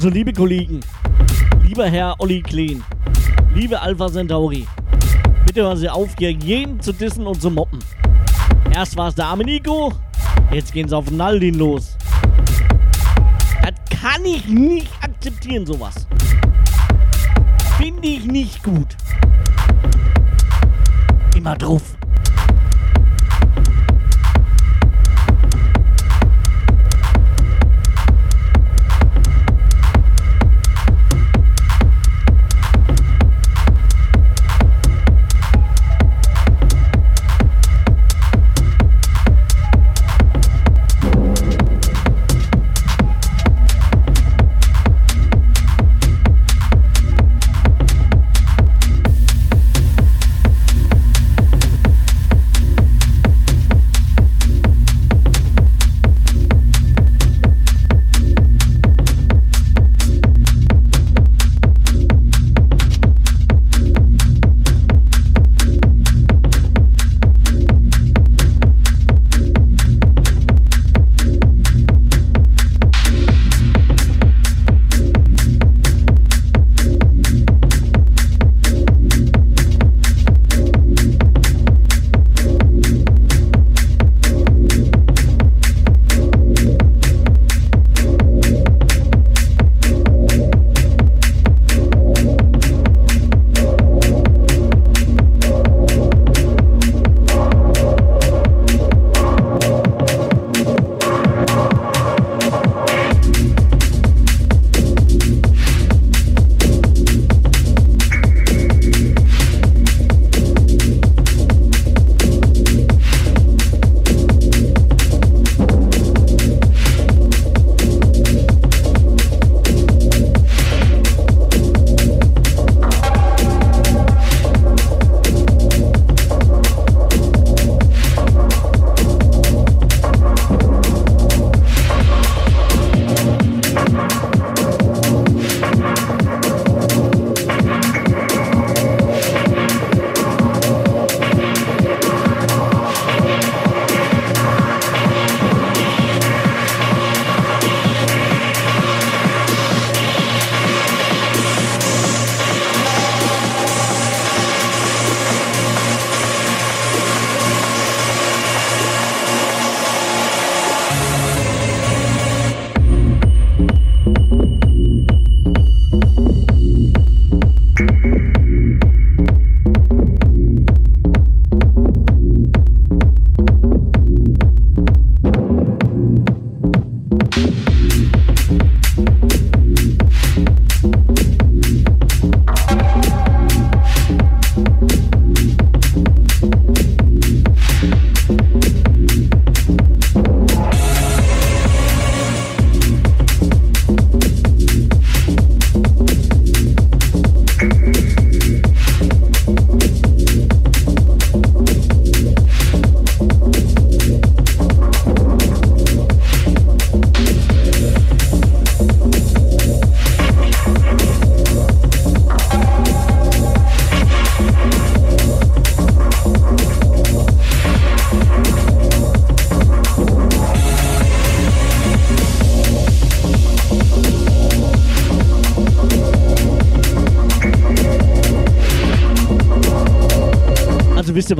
Also liebe Kollegen, lieber Herr Olli Kleen, liebe Alpha Centauri, bitte hören Sie auf, hier jeden zu dissen und zu moppen. Erst war es der arme Nico, jetzt gehen sie auf Naldin los. Das kann ich nicht akzeptieren, sowas. Finde ich nicht gut.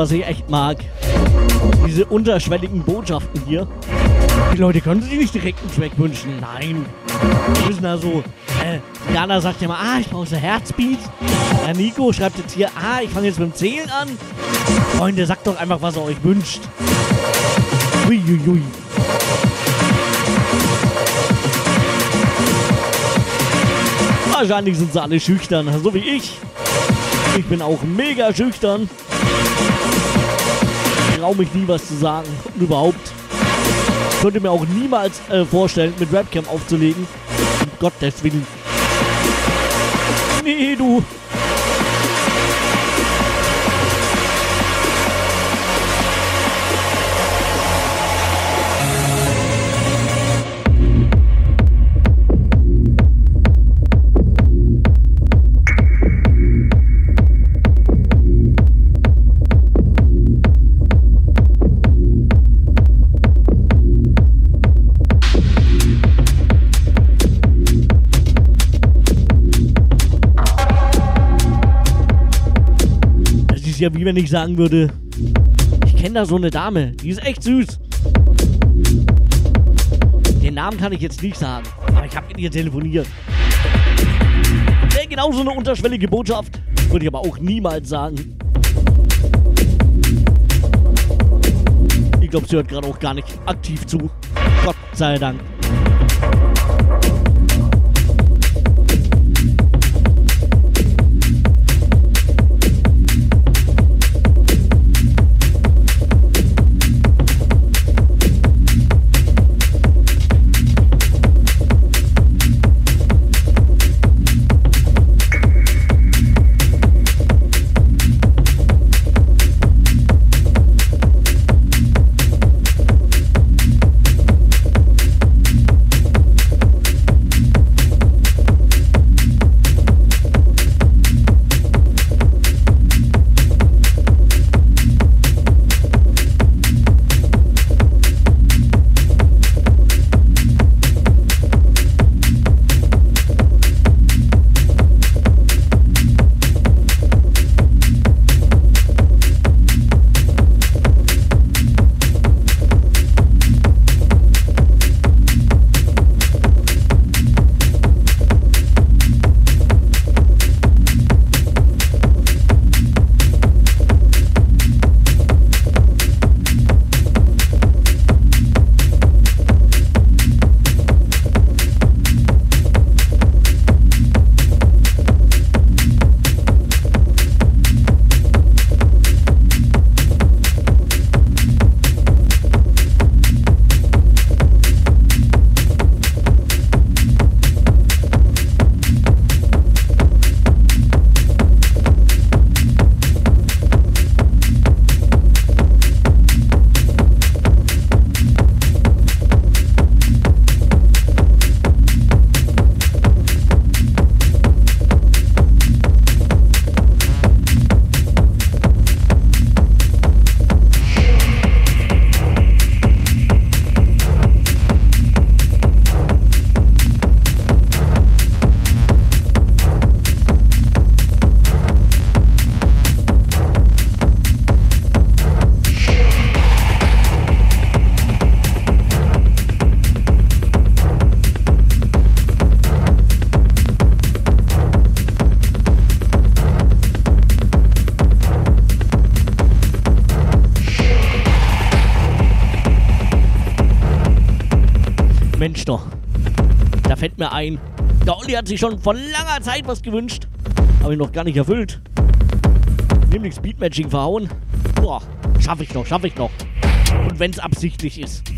Was ich echt mag? Diese unterschwelligen Botschaften hier. Die Leute können sich nicht direkt einen Track wünschen. Nein. Die müssen da so. Äh, Jana sagt ja mal, ah, ich brauche so Herzbeat. Der Nico schreibt jetzt hier, ah, ich fange jetzt mit dem Zählen an. Freunde, sagt doch einfach, was ihr euch wünscht. Uiuiui. Wahrscheinlich sind sie alle schüchtern, so wie ich. Ich bin auch mega schüchtern traue mich nie was zu sagen. Und überhaupt. Ich könnte mir auch niemals äh, vorstellen, mit Webcam aufzulegen. Um Gottes Willen. Nee, du. Wenn ich sagen würde, ich kenne da so eine Dame, die ist echt süß. Den Namen kann ich jetzt nicht sagen, aber ich habe mit ihr telefoniert. Wäre genauso eine unterschwellige Botschaft, würde ich aber auch niemals sagen. Ich glaube, sie hört gerade auch gar nicht aktiv zu. Gott sei Dank. Hat sich schon vor langer Zeit was gewünscht. Habe ich noch gar nicht erfüllt. Nämlich Speedmatching verhauen. Boah, schaffe ich noch, schaffe ich noch. Und wenn es absichtlich ist.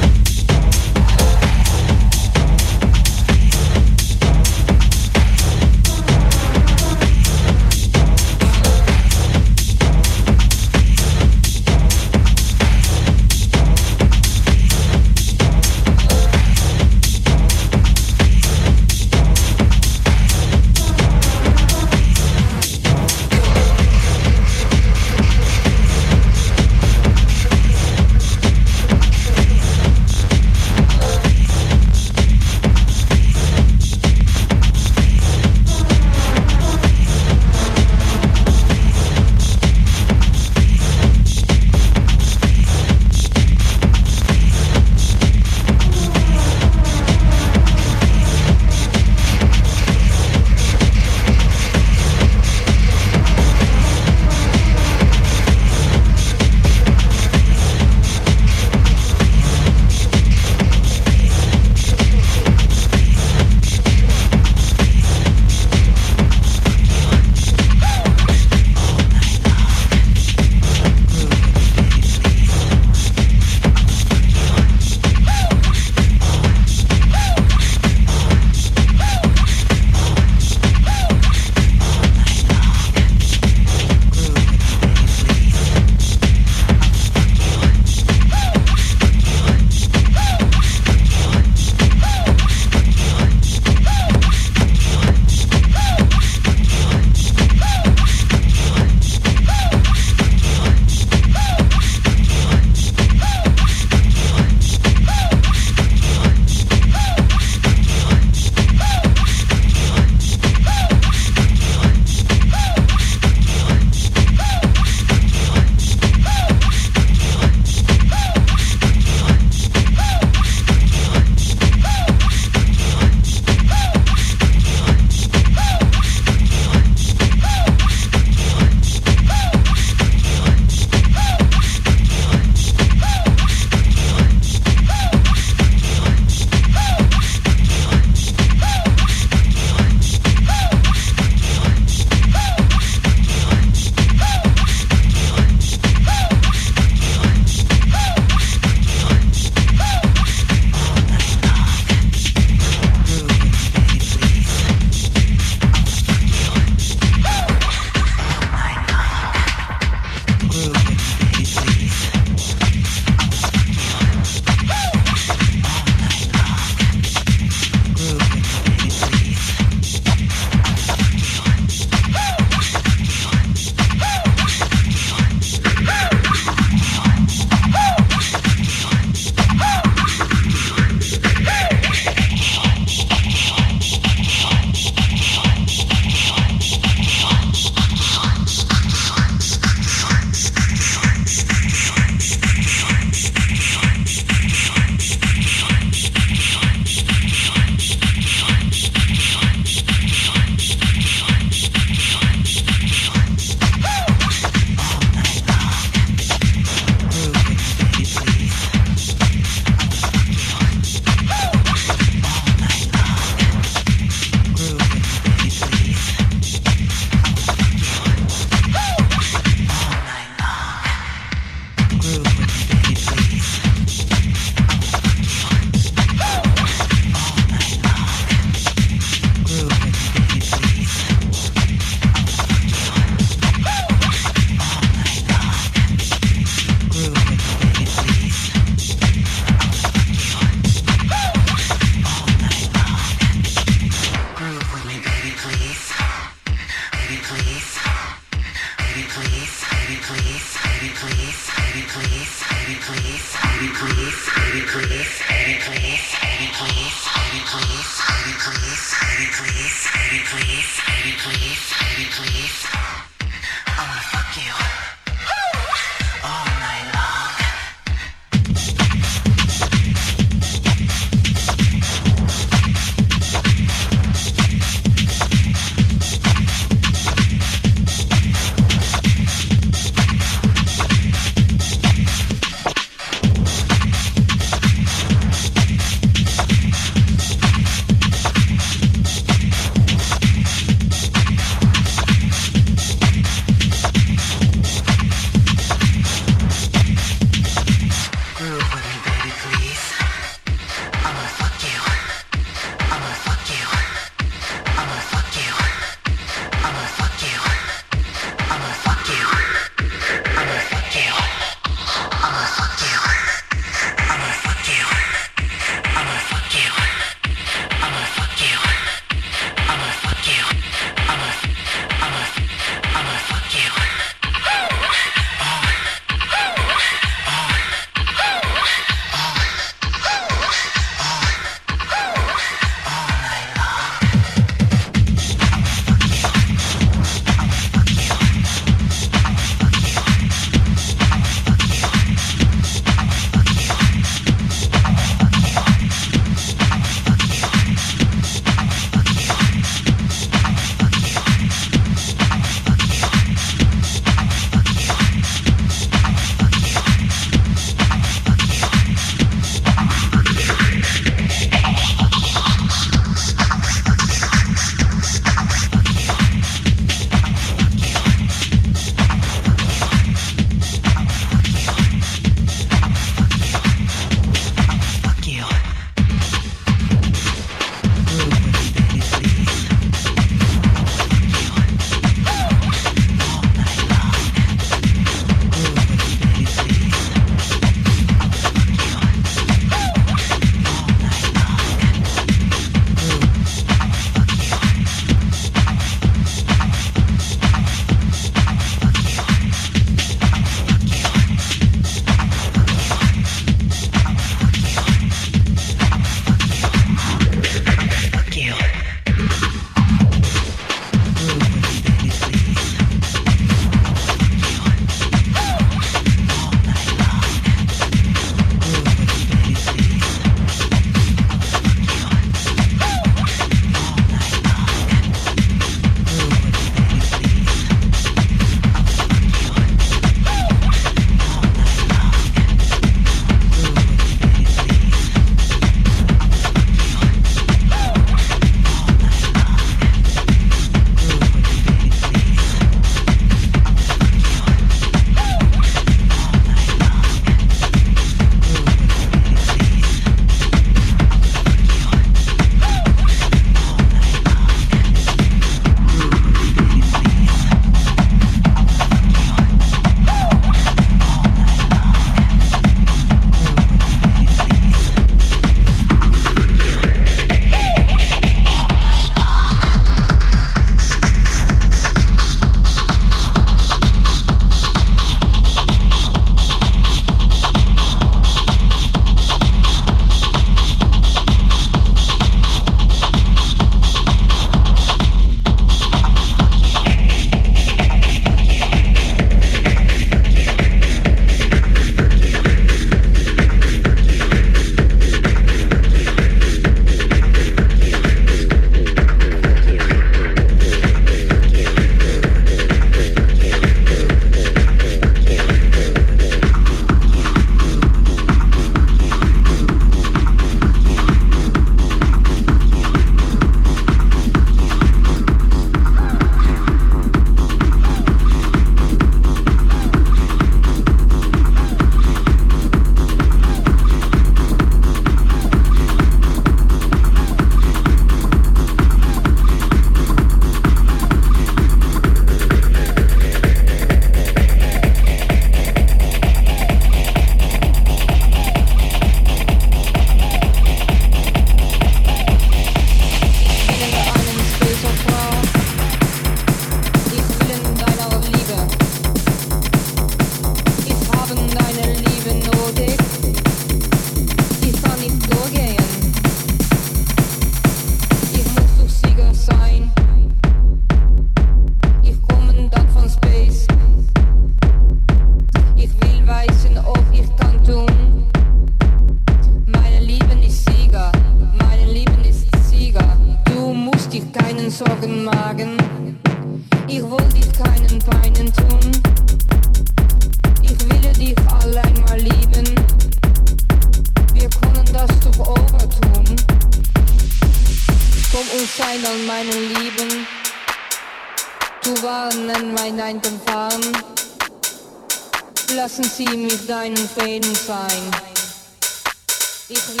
Ich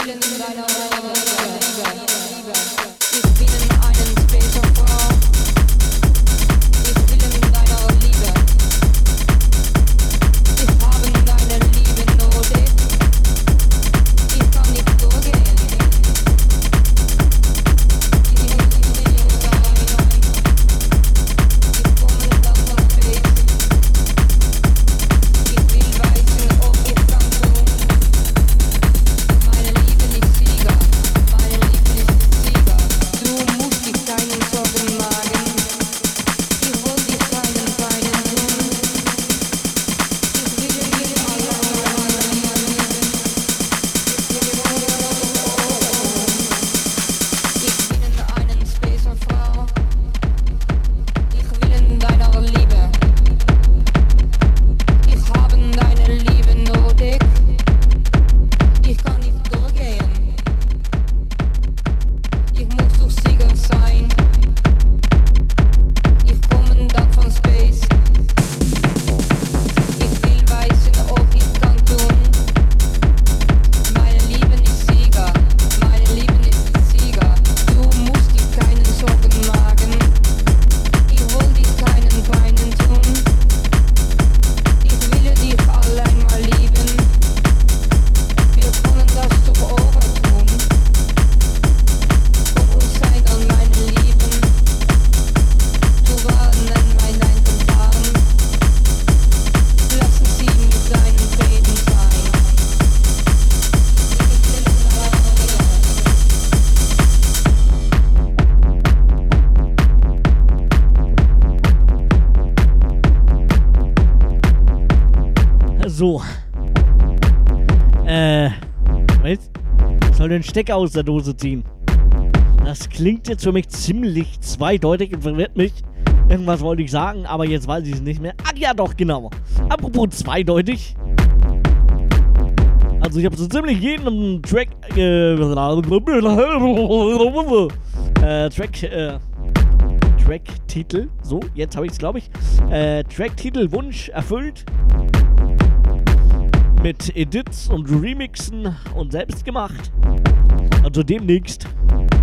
Stecker aus der Dose ziehen. Das klingt jetzt für mich ziemlich zweideutig und verwirrt mich. Irgendwas wollte ich sagen, aber jetzt weiß ich es nicht mehr. Ach ja, doch, genau. Apropos zweideutig. Also ich habe so ziemlich jeden Track, äh, äh, Track, äh, Track-Titel, so, jetzt habe ich es, glaube ich, äh, Track-Titel Wunsch erfüllt mit Edits und Remixen und selbst gemacht. Also demnächst,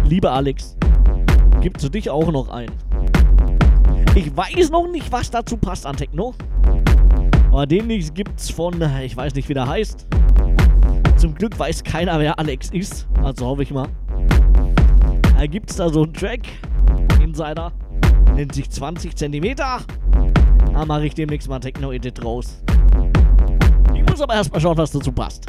lieber Alex, gibt's für dich auch noch einen. Ich weiß noch nicht, was dazu passt an Techno. Aber demnächst gibt's von, ich weiß nicht, wie der heißt. Zum Glück weiß keiner, wer Alex ist. Also hoffe ich mal. Da gibt's da so einen Track. Insider. Nennt sich 20 cm. Da mache ich demnächst mal Techno-Edit raus. Ich muss aber erstmal schauen, was dazu passt.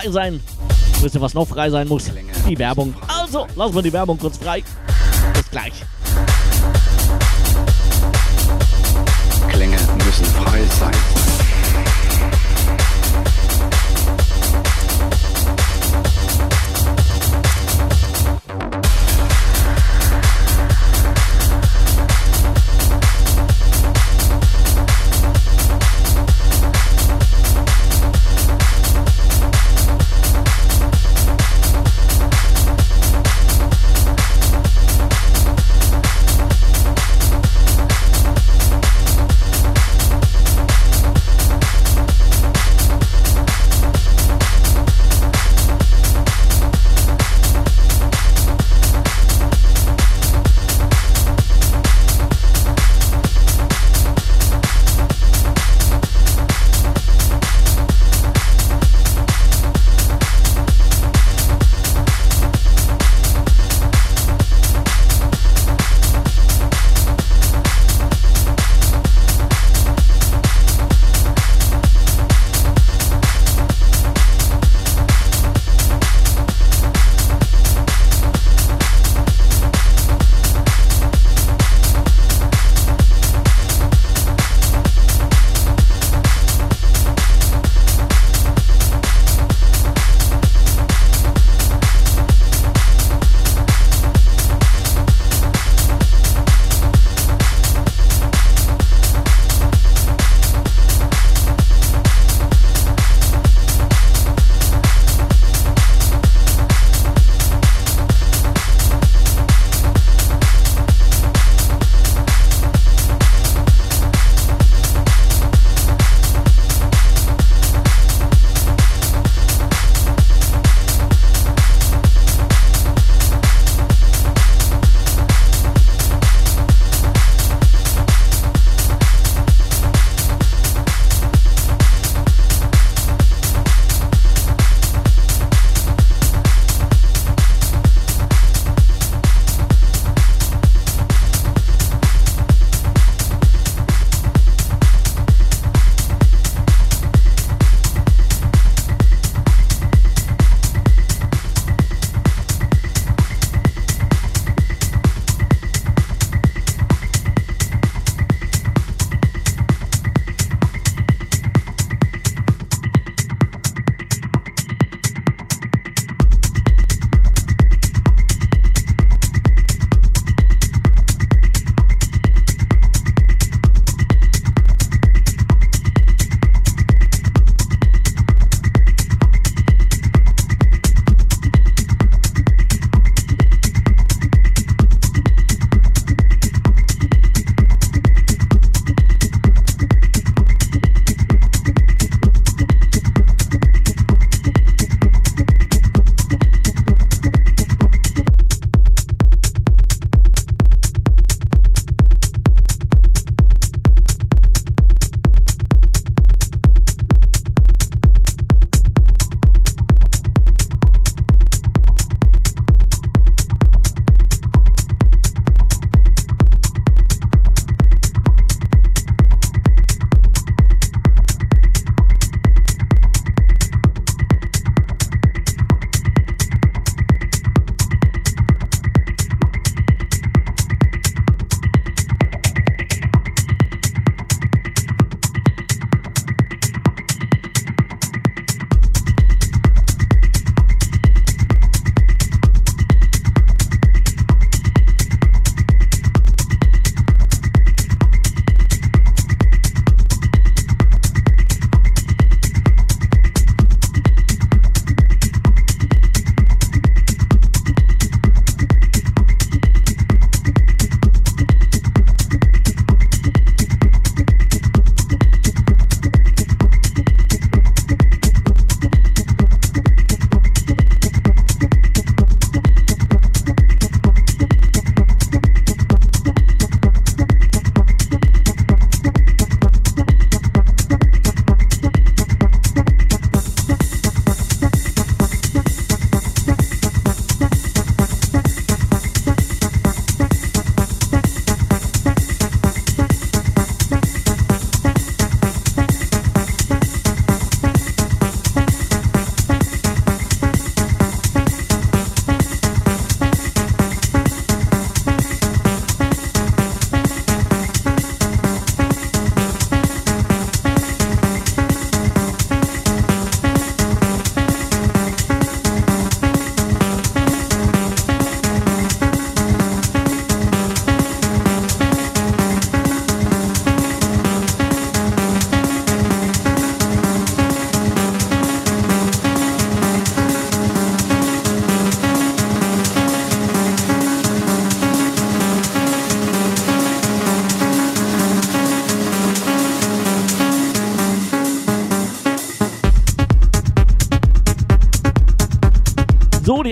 frei sein. Wisst ihr, was noch frei sein muss? Die Werbung. Also, lassen wir die Werbung kurz frei. Bis gleich.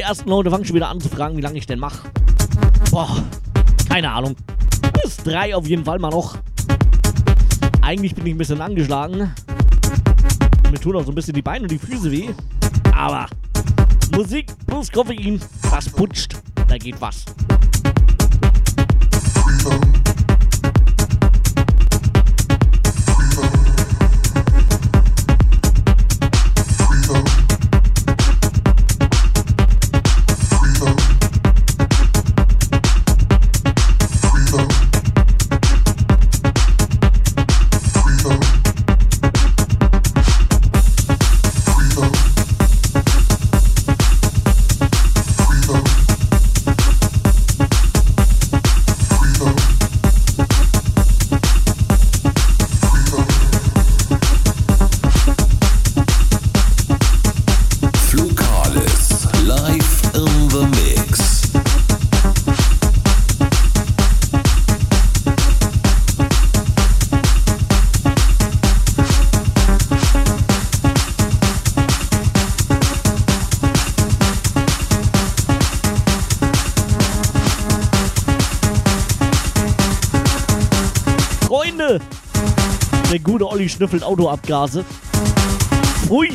Ersten Leute fangen schon wieder an zu fragen, wie lange ich denn mache. Boah, keine Ahnung. Bis drei auf jeden Fall mal noch. Eigentlich bin ich ein bisschen angeschlagen. Mir tun auch so ein bisschen die Beine und die Füße weh. Aber Musik plus Koffein, das putscht. Da geht was. Schnüffelt Autoabgase. Pfui!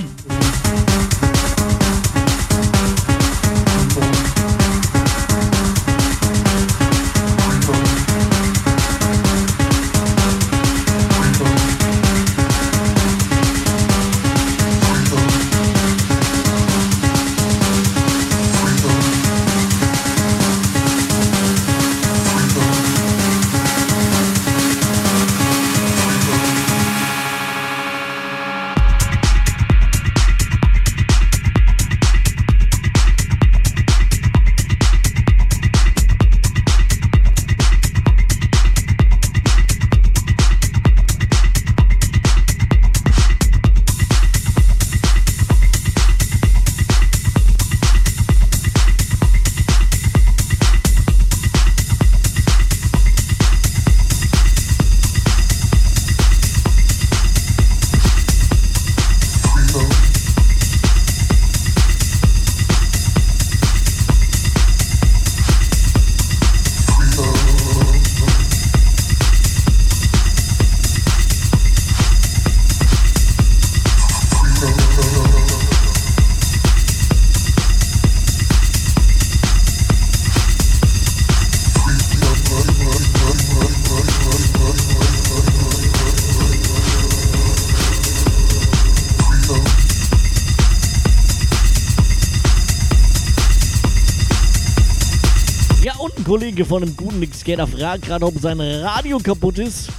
Kollege von einem guten Nix-Skater fragt gerade, ob sein Radio kaputt ist.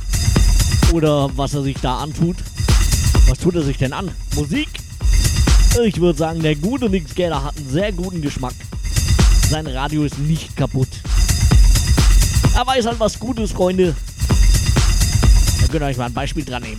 Oder was er sich da antut. Was tut er sich denn an? Musik? Ich würde sagen, der gute Nix-Skater hat einen sehr guten Geschmack. Sein Radio ist nicht kaputt. Er weiß halt was Gutes, Freunde. Da könnt ihr euch mal ein Beispiel dran nehmen.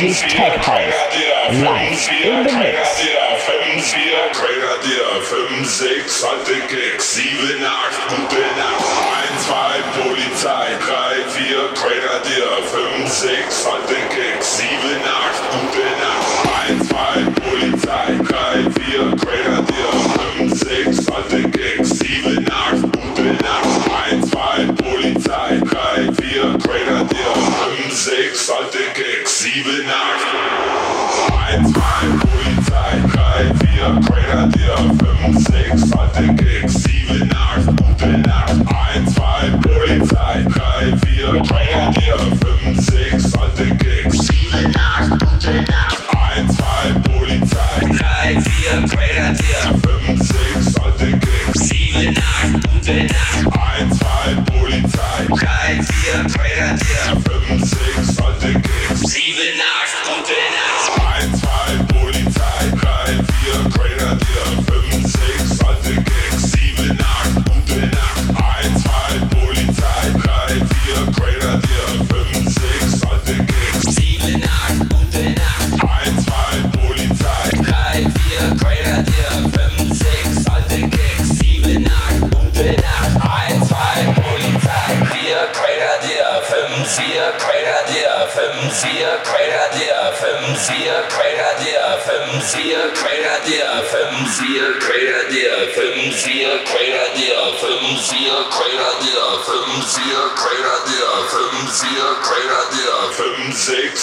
Music Tech House. Live in the mix. 4, 3, 4, 5, 6, alte Keks, 7, 8, gute Nacht, 1, 2, Polizei, 3, 4, 3, 4, 5, 6, alte Keks. to.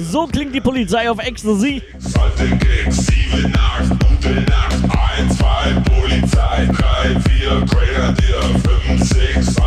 So klingt die Polizei auf Ecstasy. Sollte Kick, 7, 8, gute Nacht, 1, 2, Polizei, 3, 4, Greater Deer, 5, 6,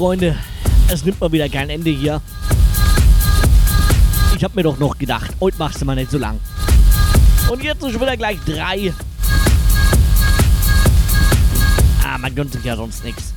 Freunde, es nimmt mal wieder kein Ende hier. Ich habe mir doch noch gedacht, heute machst du mal nicht so lang. Und jetzt ist schon wieder gleich drei. Ah, man gönnt sich ja sonst nichts.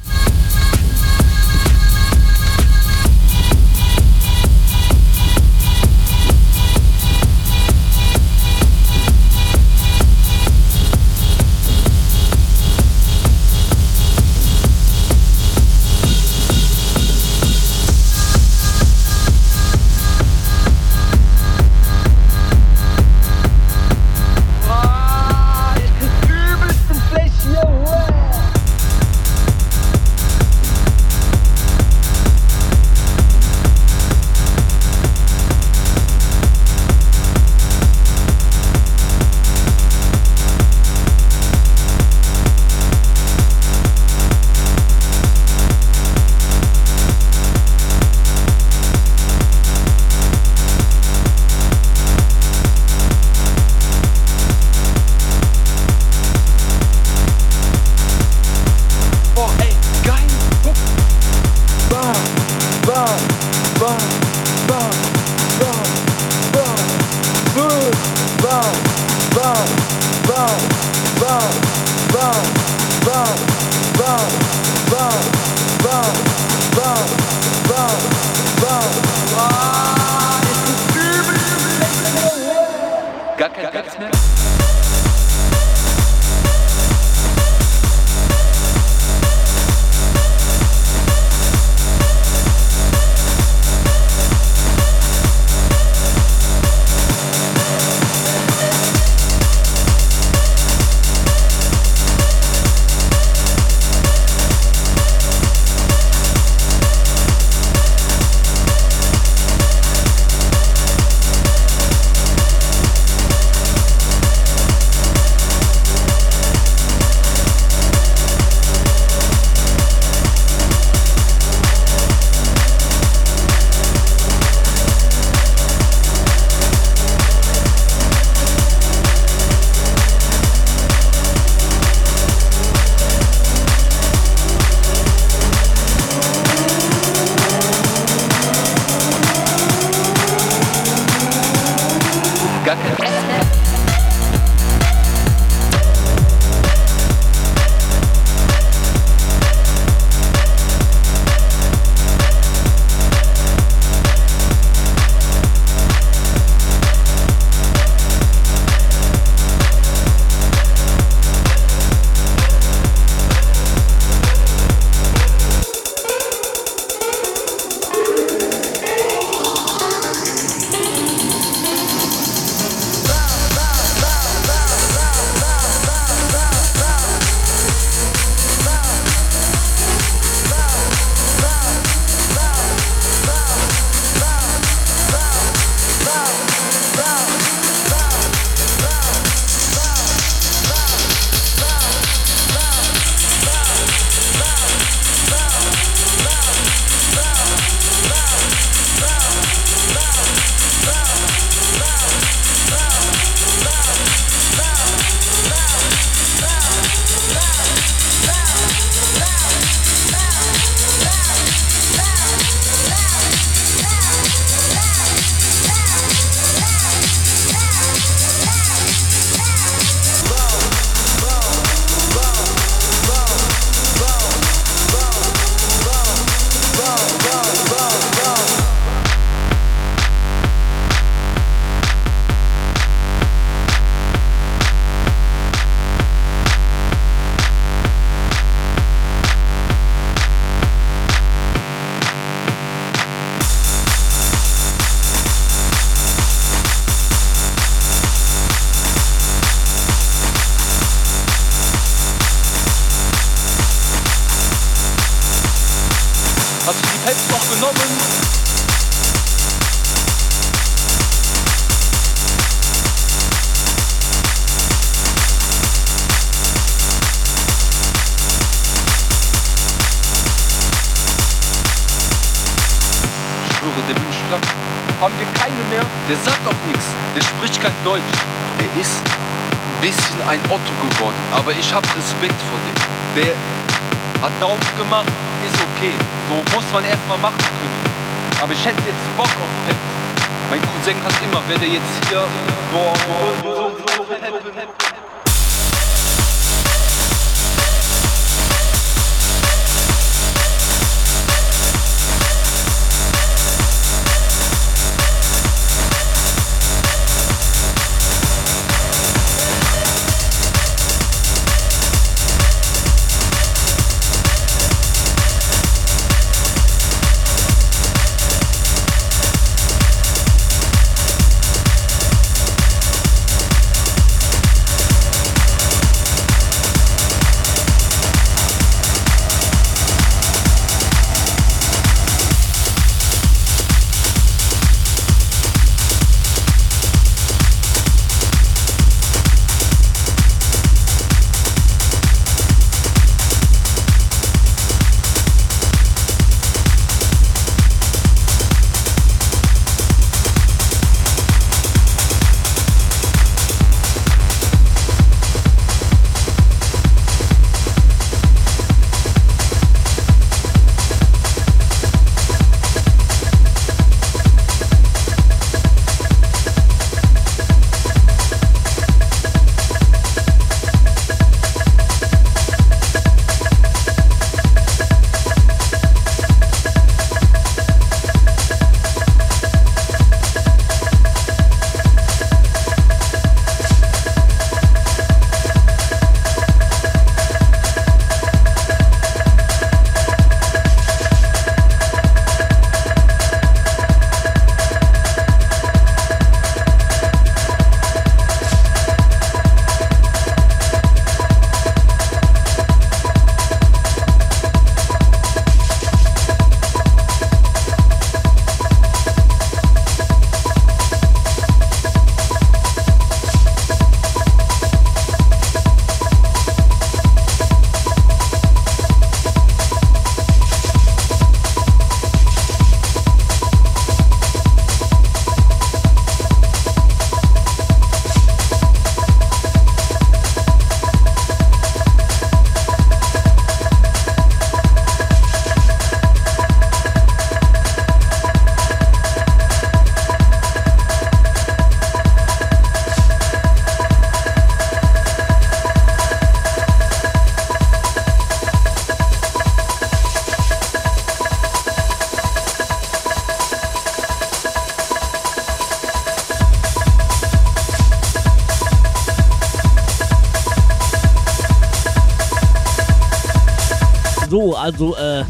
Also, äh,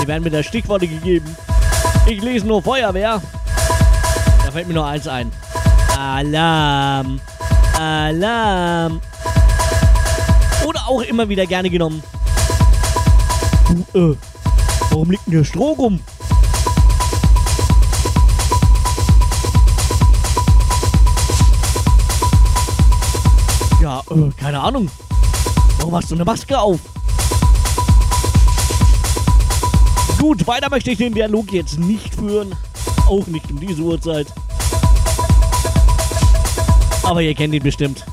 die werden mit der Stichworte gegeben. Ich lese nur Feuerwehr. Da fällt mir nur eins ein. Alarm. Alarm. Oder auch immer wieder gerne genommen. Du, äh, warum liegt denn hier Stroh rum? Ja, äh, keine Ahnung. Warum hast du eine Maske auf? Gut, weiter möchte ich den Dialog jetzt nicht führen. Auch nicht um diese Uhrzeit. Aber ihr kennt ihn bestimmt.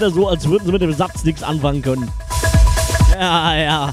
Wieder so, als würden sie mit dem Satz nichts anfangen können. Ja, ja.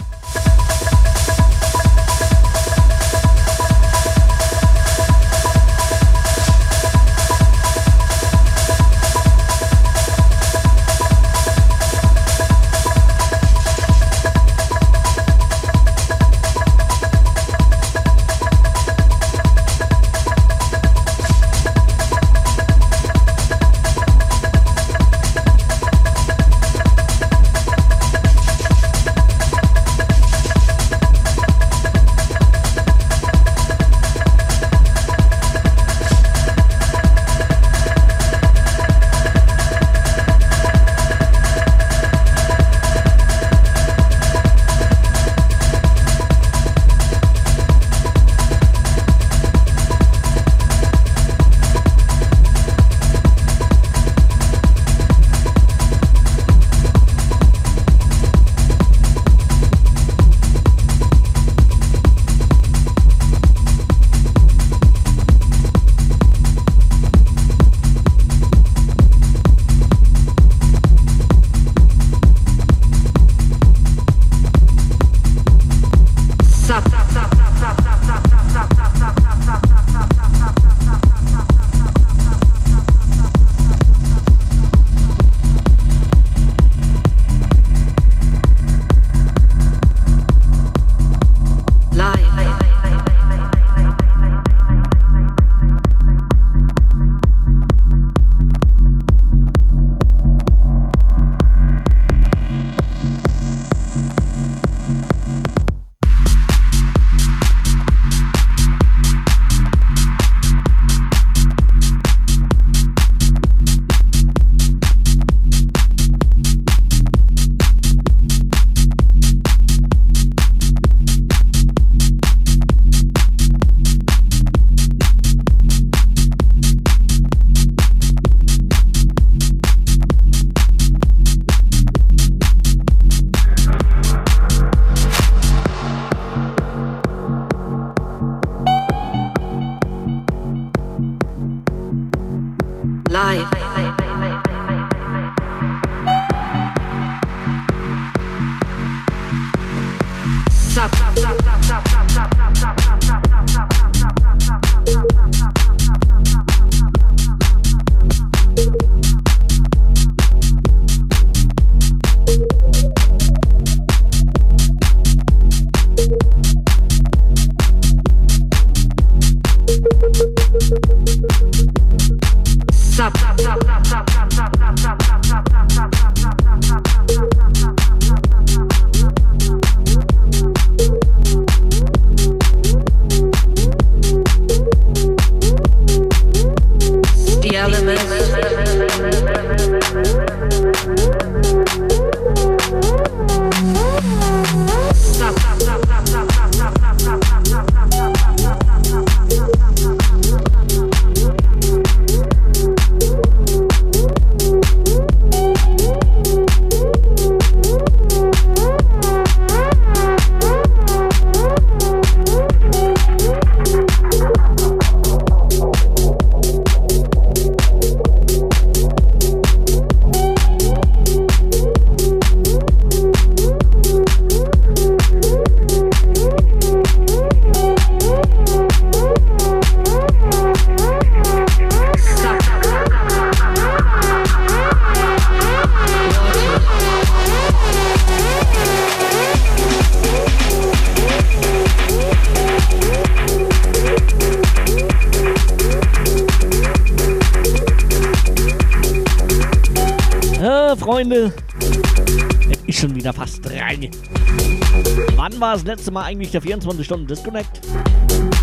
War das letzte Mal eigentlich der 24-Stunden-Disconnect?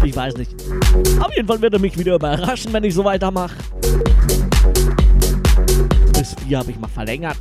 Ich weiß nicht. Auf jeden Fall wird er mich wieder überraschen, wenn ich so weitermache. Bis vier habe ich mal verlängert.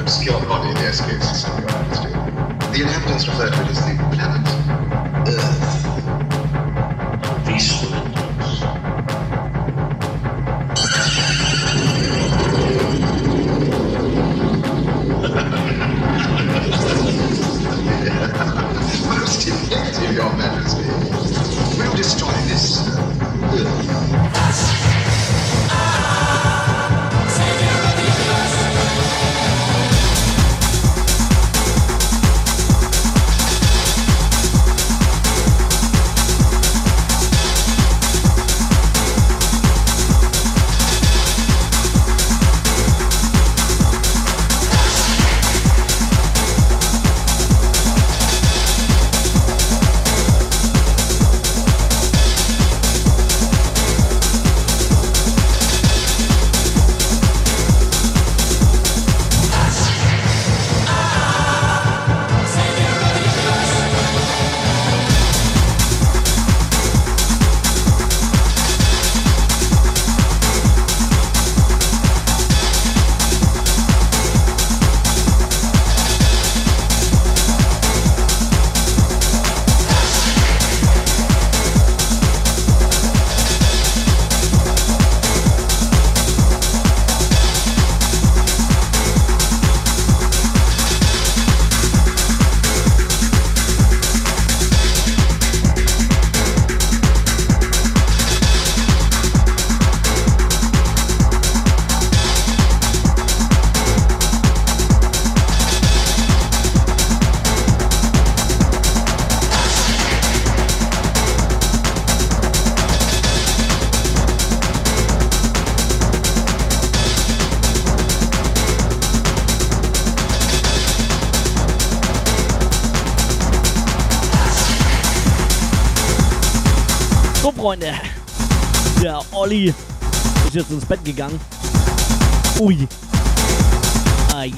obscure body in the escape system. The inhabitants refer to it as the planet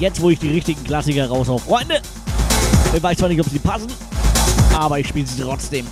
jetzt, wo ich die richtigen Klassiker raushau. Freunde, ich weiß zwar nicht, ob sie passen, aber ich spiele sie trotzdem.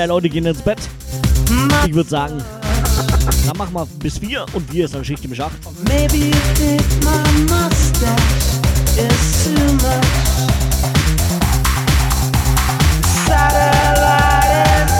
mehr Leute gehen ins Bett. Ich würde sagen, dann machen wir bis vier und wir ist dann Schicht im Schacht. Maybe you think my mustache is too much. Satellite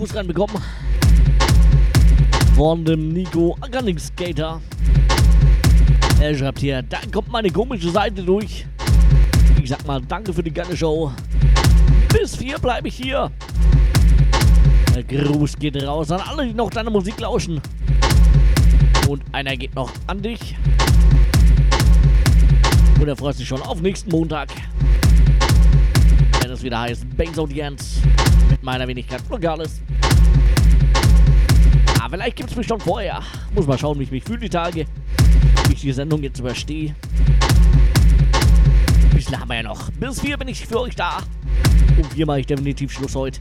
Gruß reinbekommen. Von dem Nico Running Skater. Er schreibt hier, da kommt meine komische Seite durch. Ich sag mal, danke für die geile Show. Bis vier bleibe ich hier. Der Gruß geht raus an alle, die noch deine Musik lauschen. Und einer geht noch an dich. Und er freut sich schon auf nächsten Montag. Wenn es wieder heißt Bangs Audience mit meiner Wenigkeit Flogales. Vielleicht gibt es mich schon vorher. Muss mal schauen, wie ich mich fühle die Tage. Wie ich die Sendung jetzt überstehe. Ein bisschen haben wir ja noch. Bis vier bin ich für euch da. Um vier mache ich definitiv Schluss heute.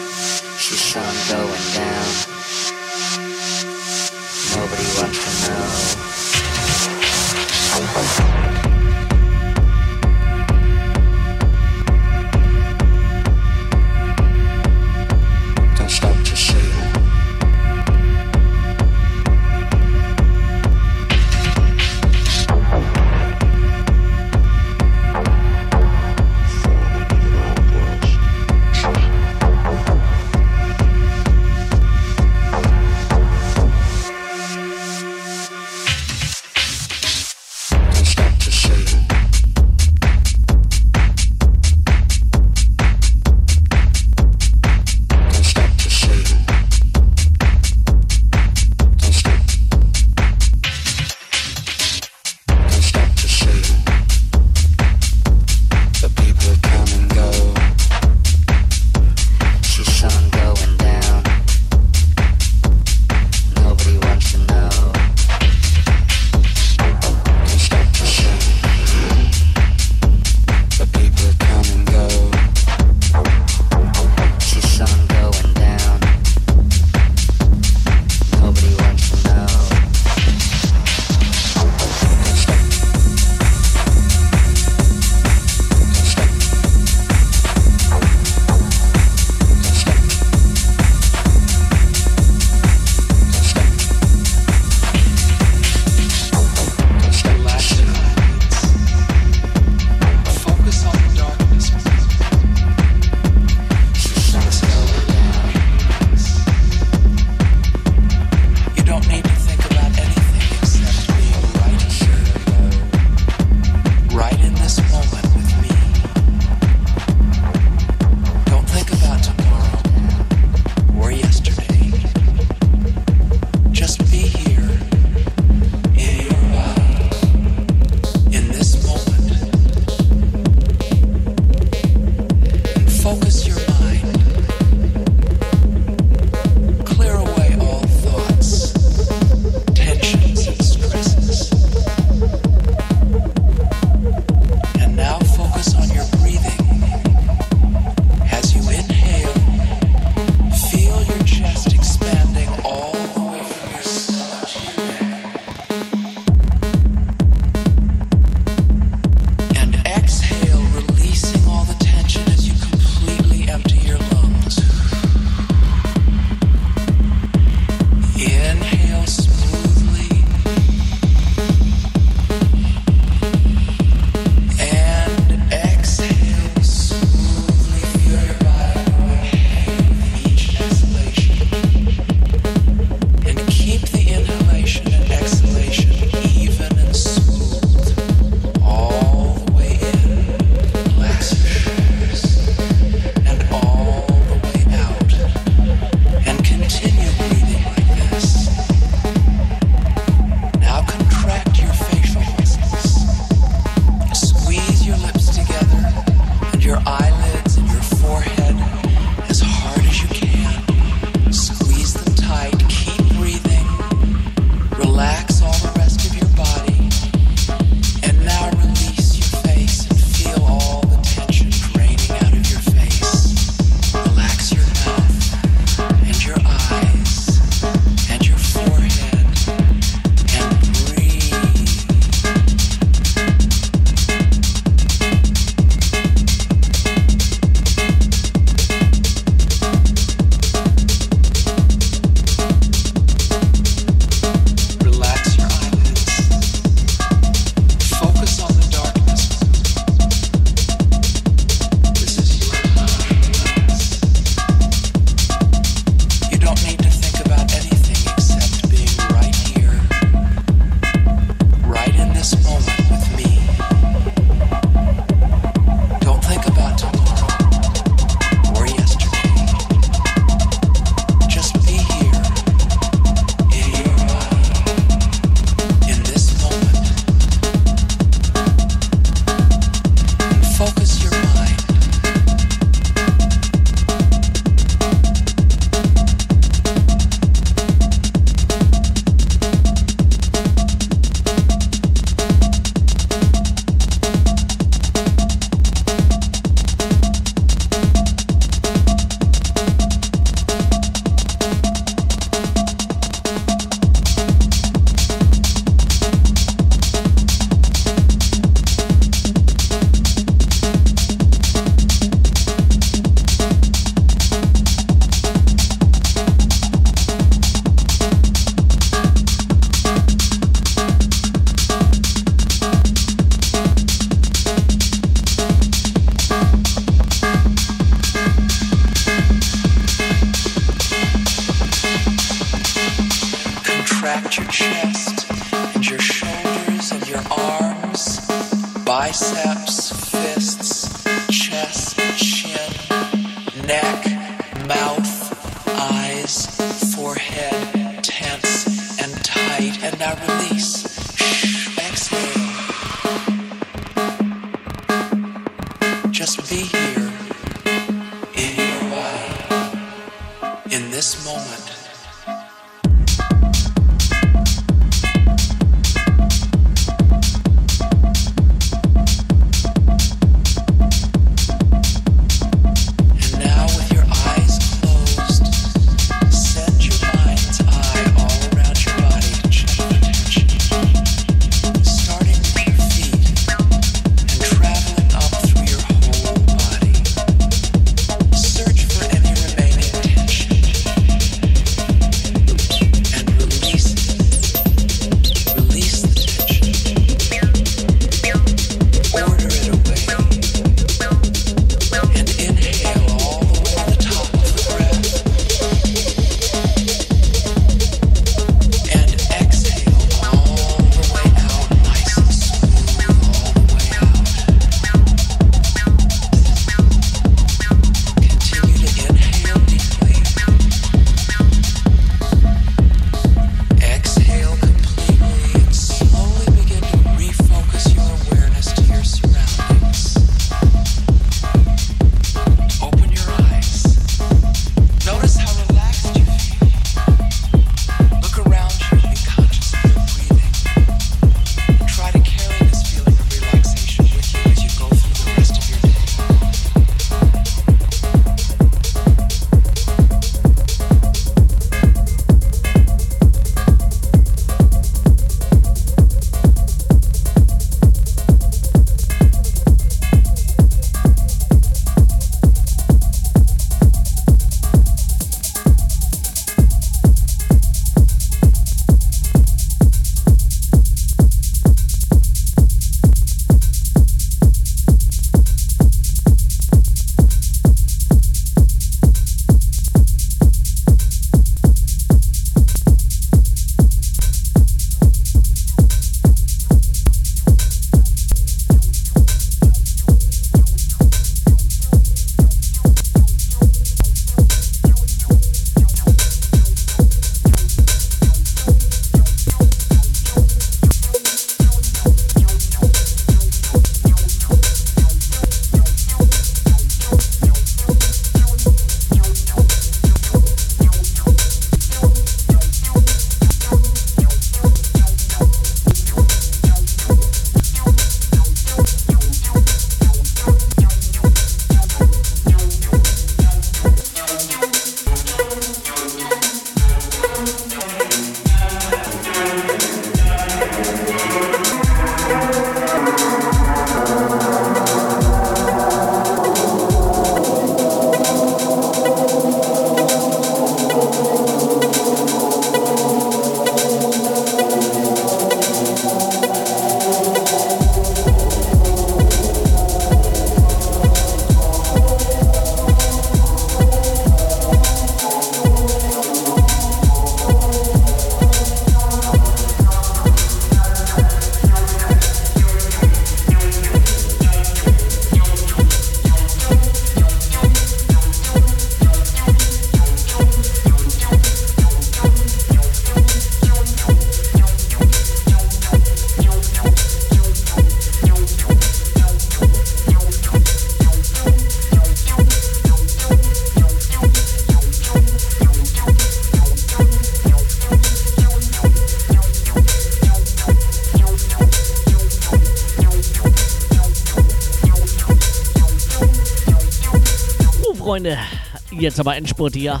Jetzt aber Endspurt hier.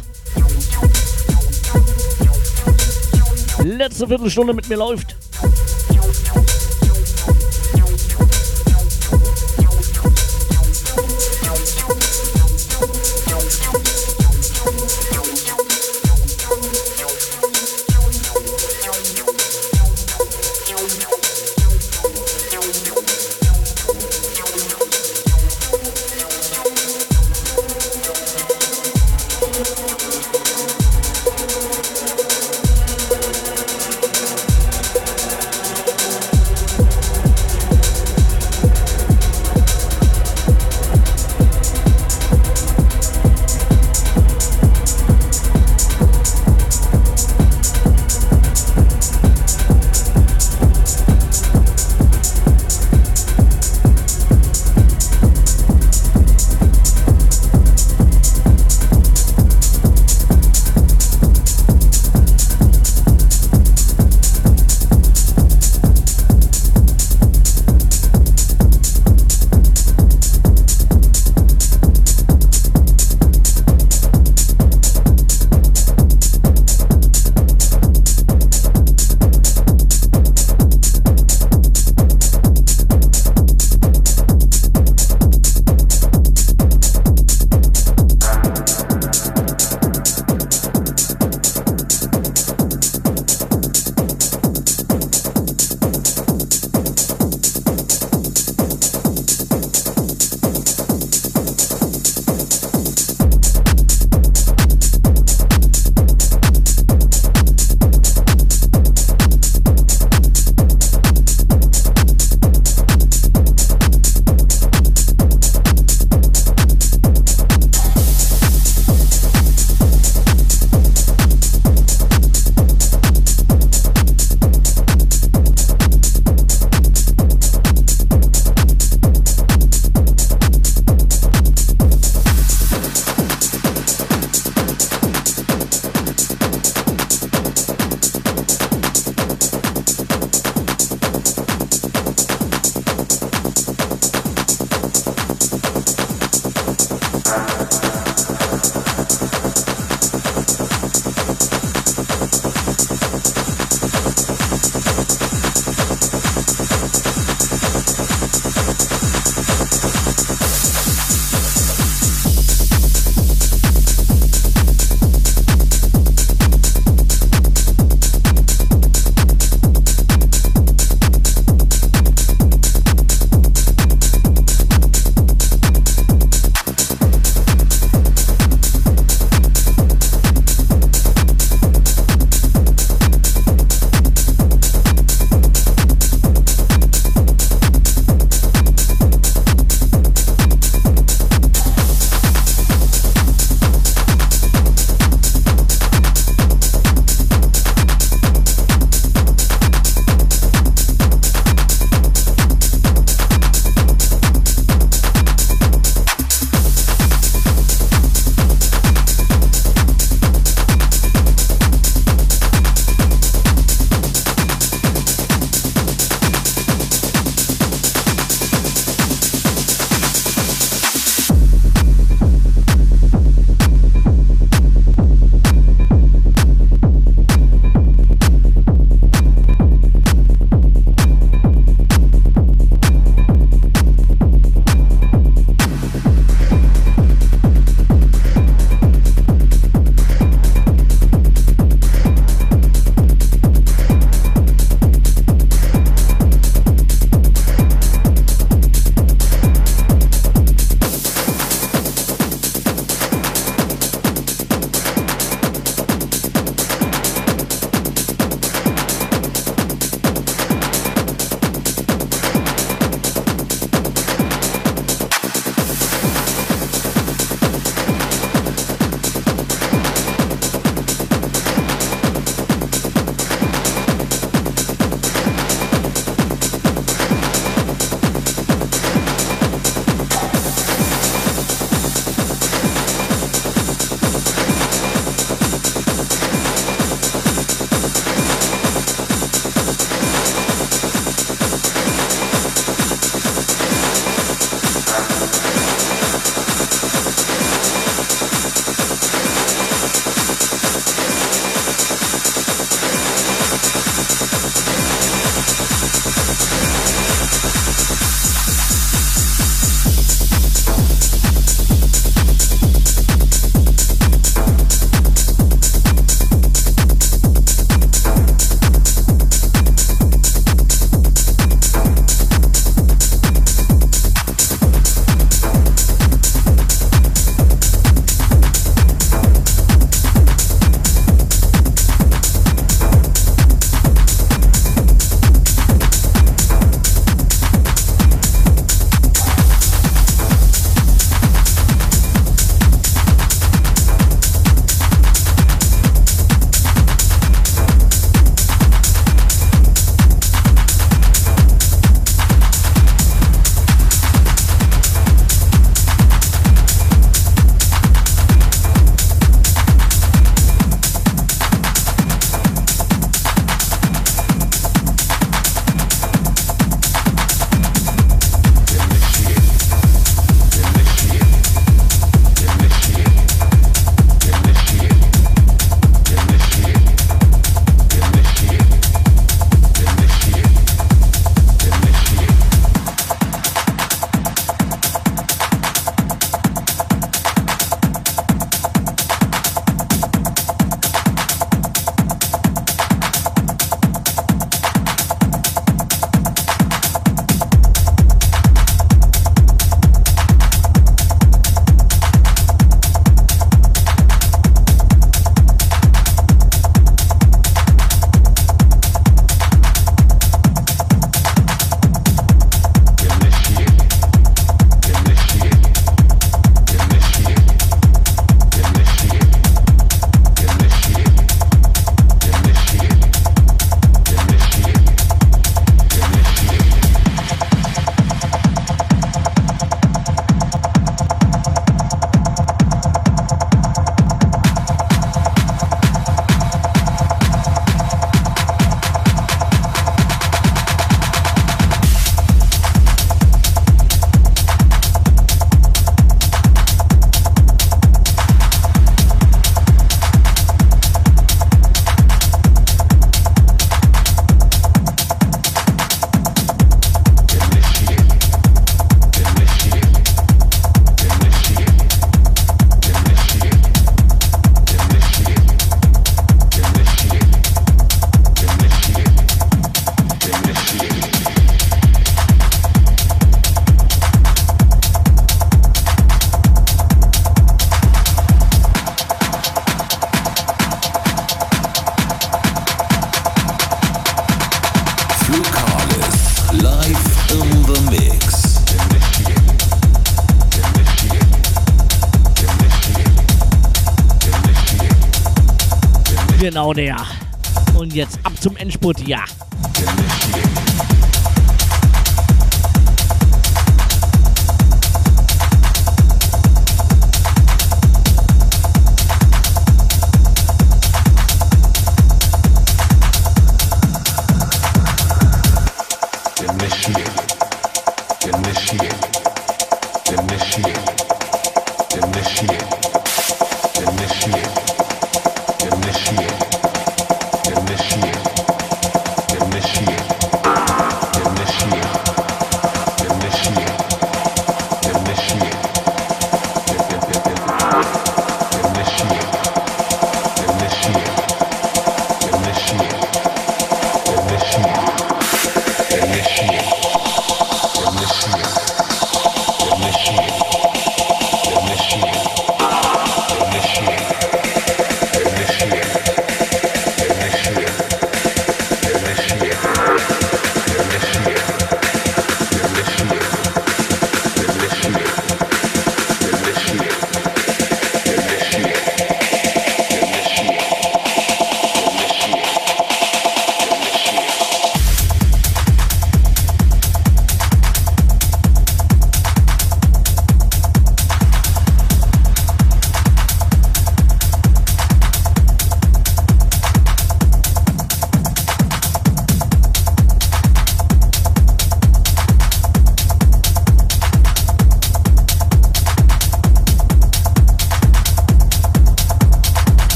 Letzte Viertelstunde mit mir läuft. Der. Und jetzt ab zum Endspurt, ja.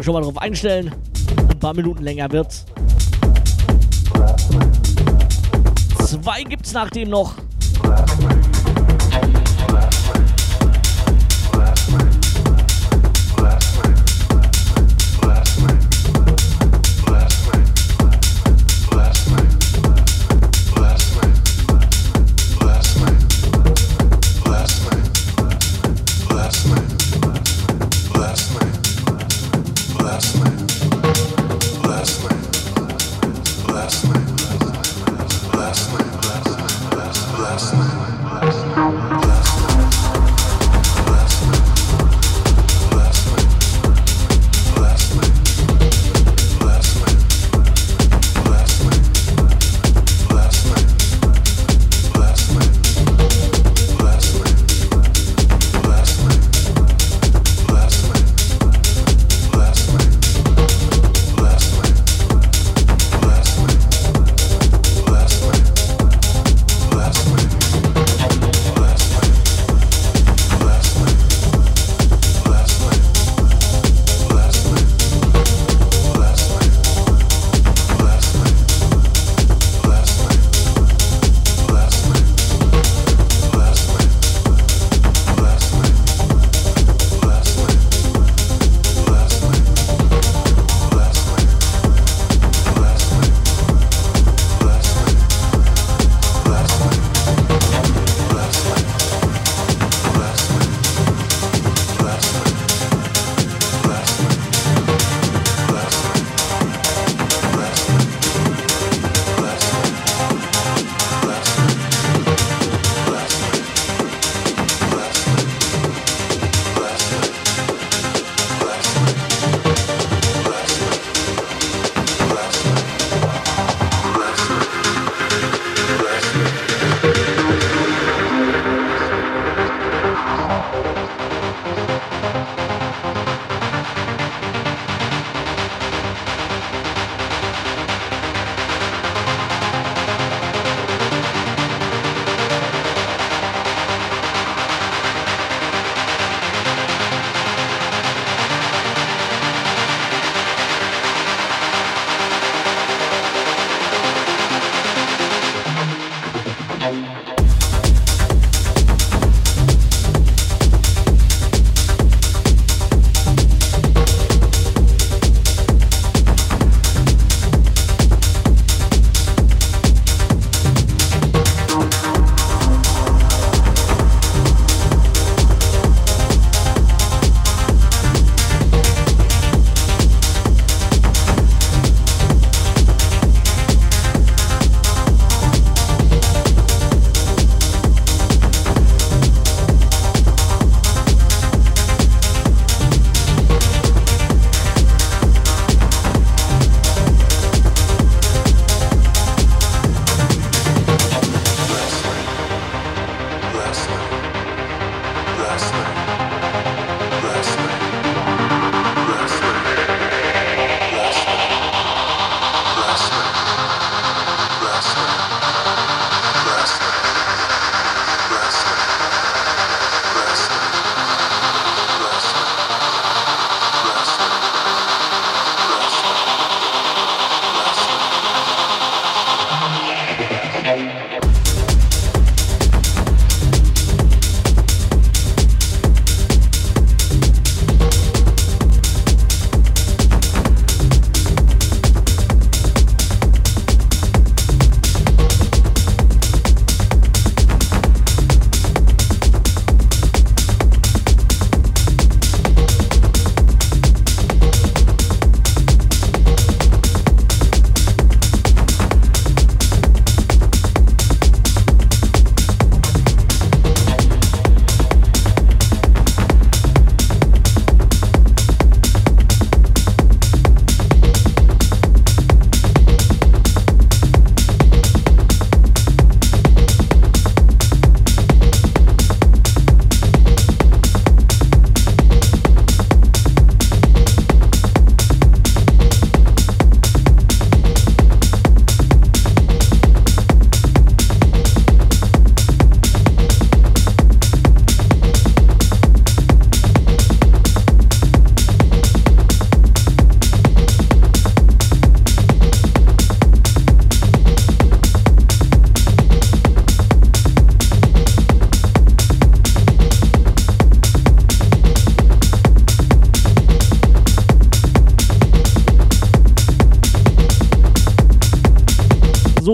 Euch schon mal drauf einstellen. Ein paar Minuten länger wird's. Zwei gibt's nach dem noch.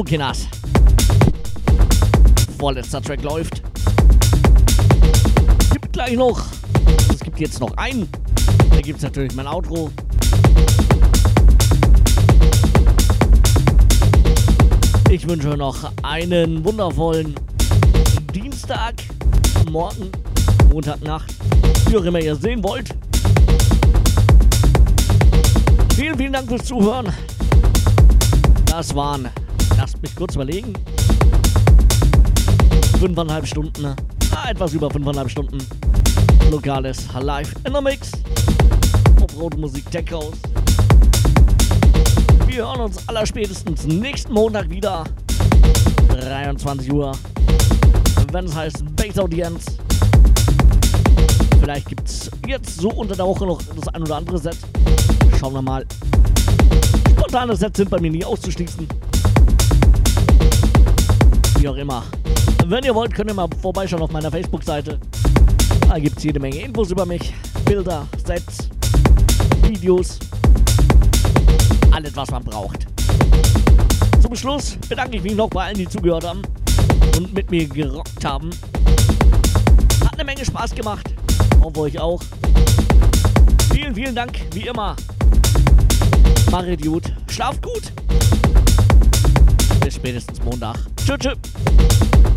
Kinders. Vorletzter Track läuft. Gibt gleich noch. Es gibt jetzt noch einen. Da gibt es natürlich mein Outro. Ich wünsche euch noch einen wundervollen Dienstag, Morgen, Montagnacht, wie auch immer ihr sehen wollt. Vielen, vielen Dank fürs Zuhören. Das waren, kurz überlegen, fünfeinhalb Stunden, ah, etwas über fünfeinhalb Stunden lokales Live in the Mix. Offroad Musik Tech House. Wir hören uns allerspätestens nächsten Montag wieder. 23 Uhr. Wenn es heißt Base Audience. Vielleicht gibt es jetzt so unter der Woche noch das ein oder andere Set. Schauen wir mal. Spontane Sets sind bei mir nie auszuschließen. Wie auch immer. Wenn ihr wollt, könnt ihr mal vorbeischauen auf meiner Facebook-Seite. Da gibt es jede Menge Infos über mich. Bilder, Sets, Videos. Alles, was man braucht. Zum Schluss bedanke ich mich noch bei allen, die zugehört haben und mit mir gerockt haben. Hat eine Menge Spaß gemacht. Hoffe euch auch. Vielen, vielen Dank, wie immer. Macht gut. Schlaft gut. Bis spätestens Montag. Tschüss, tschüss.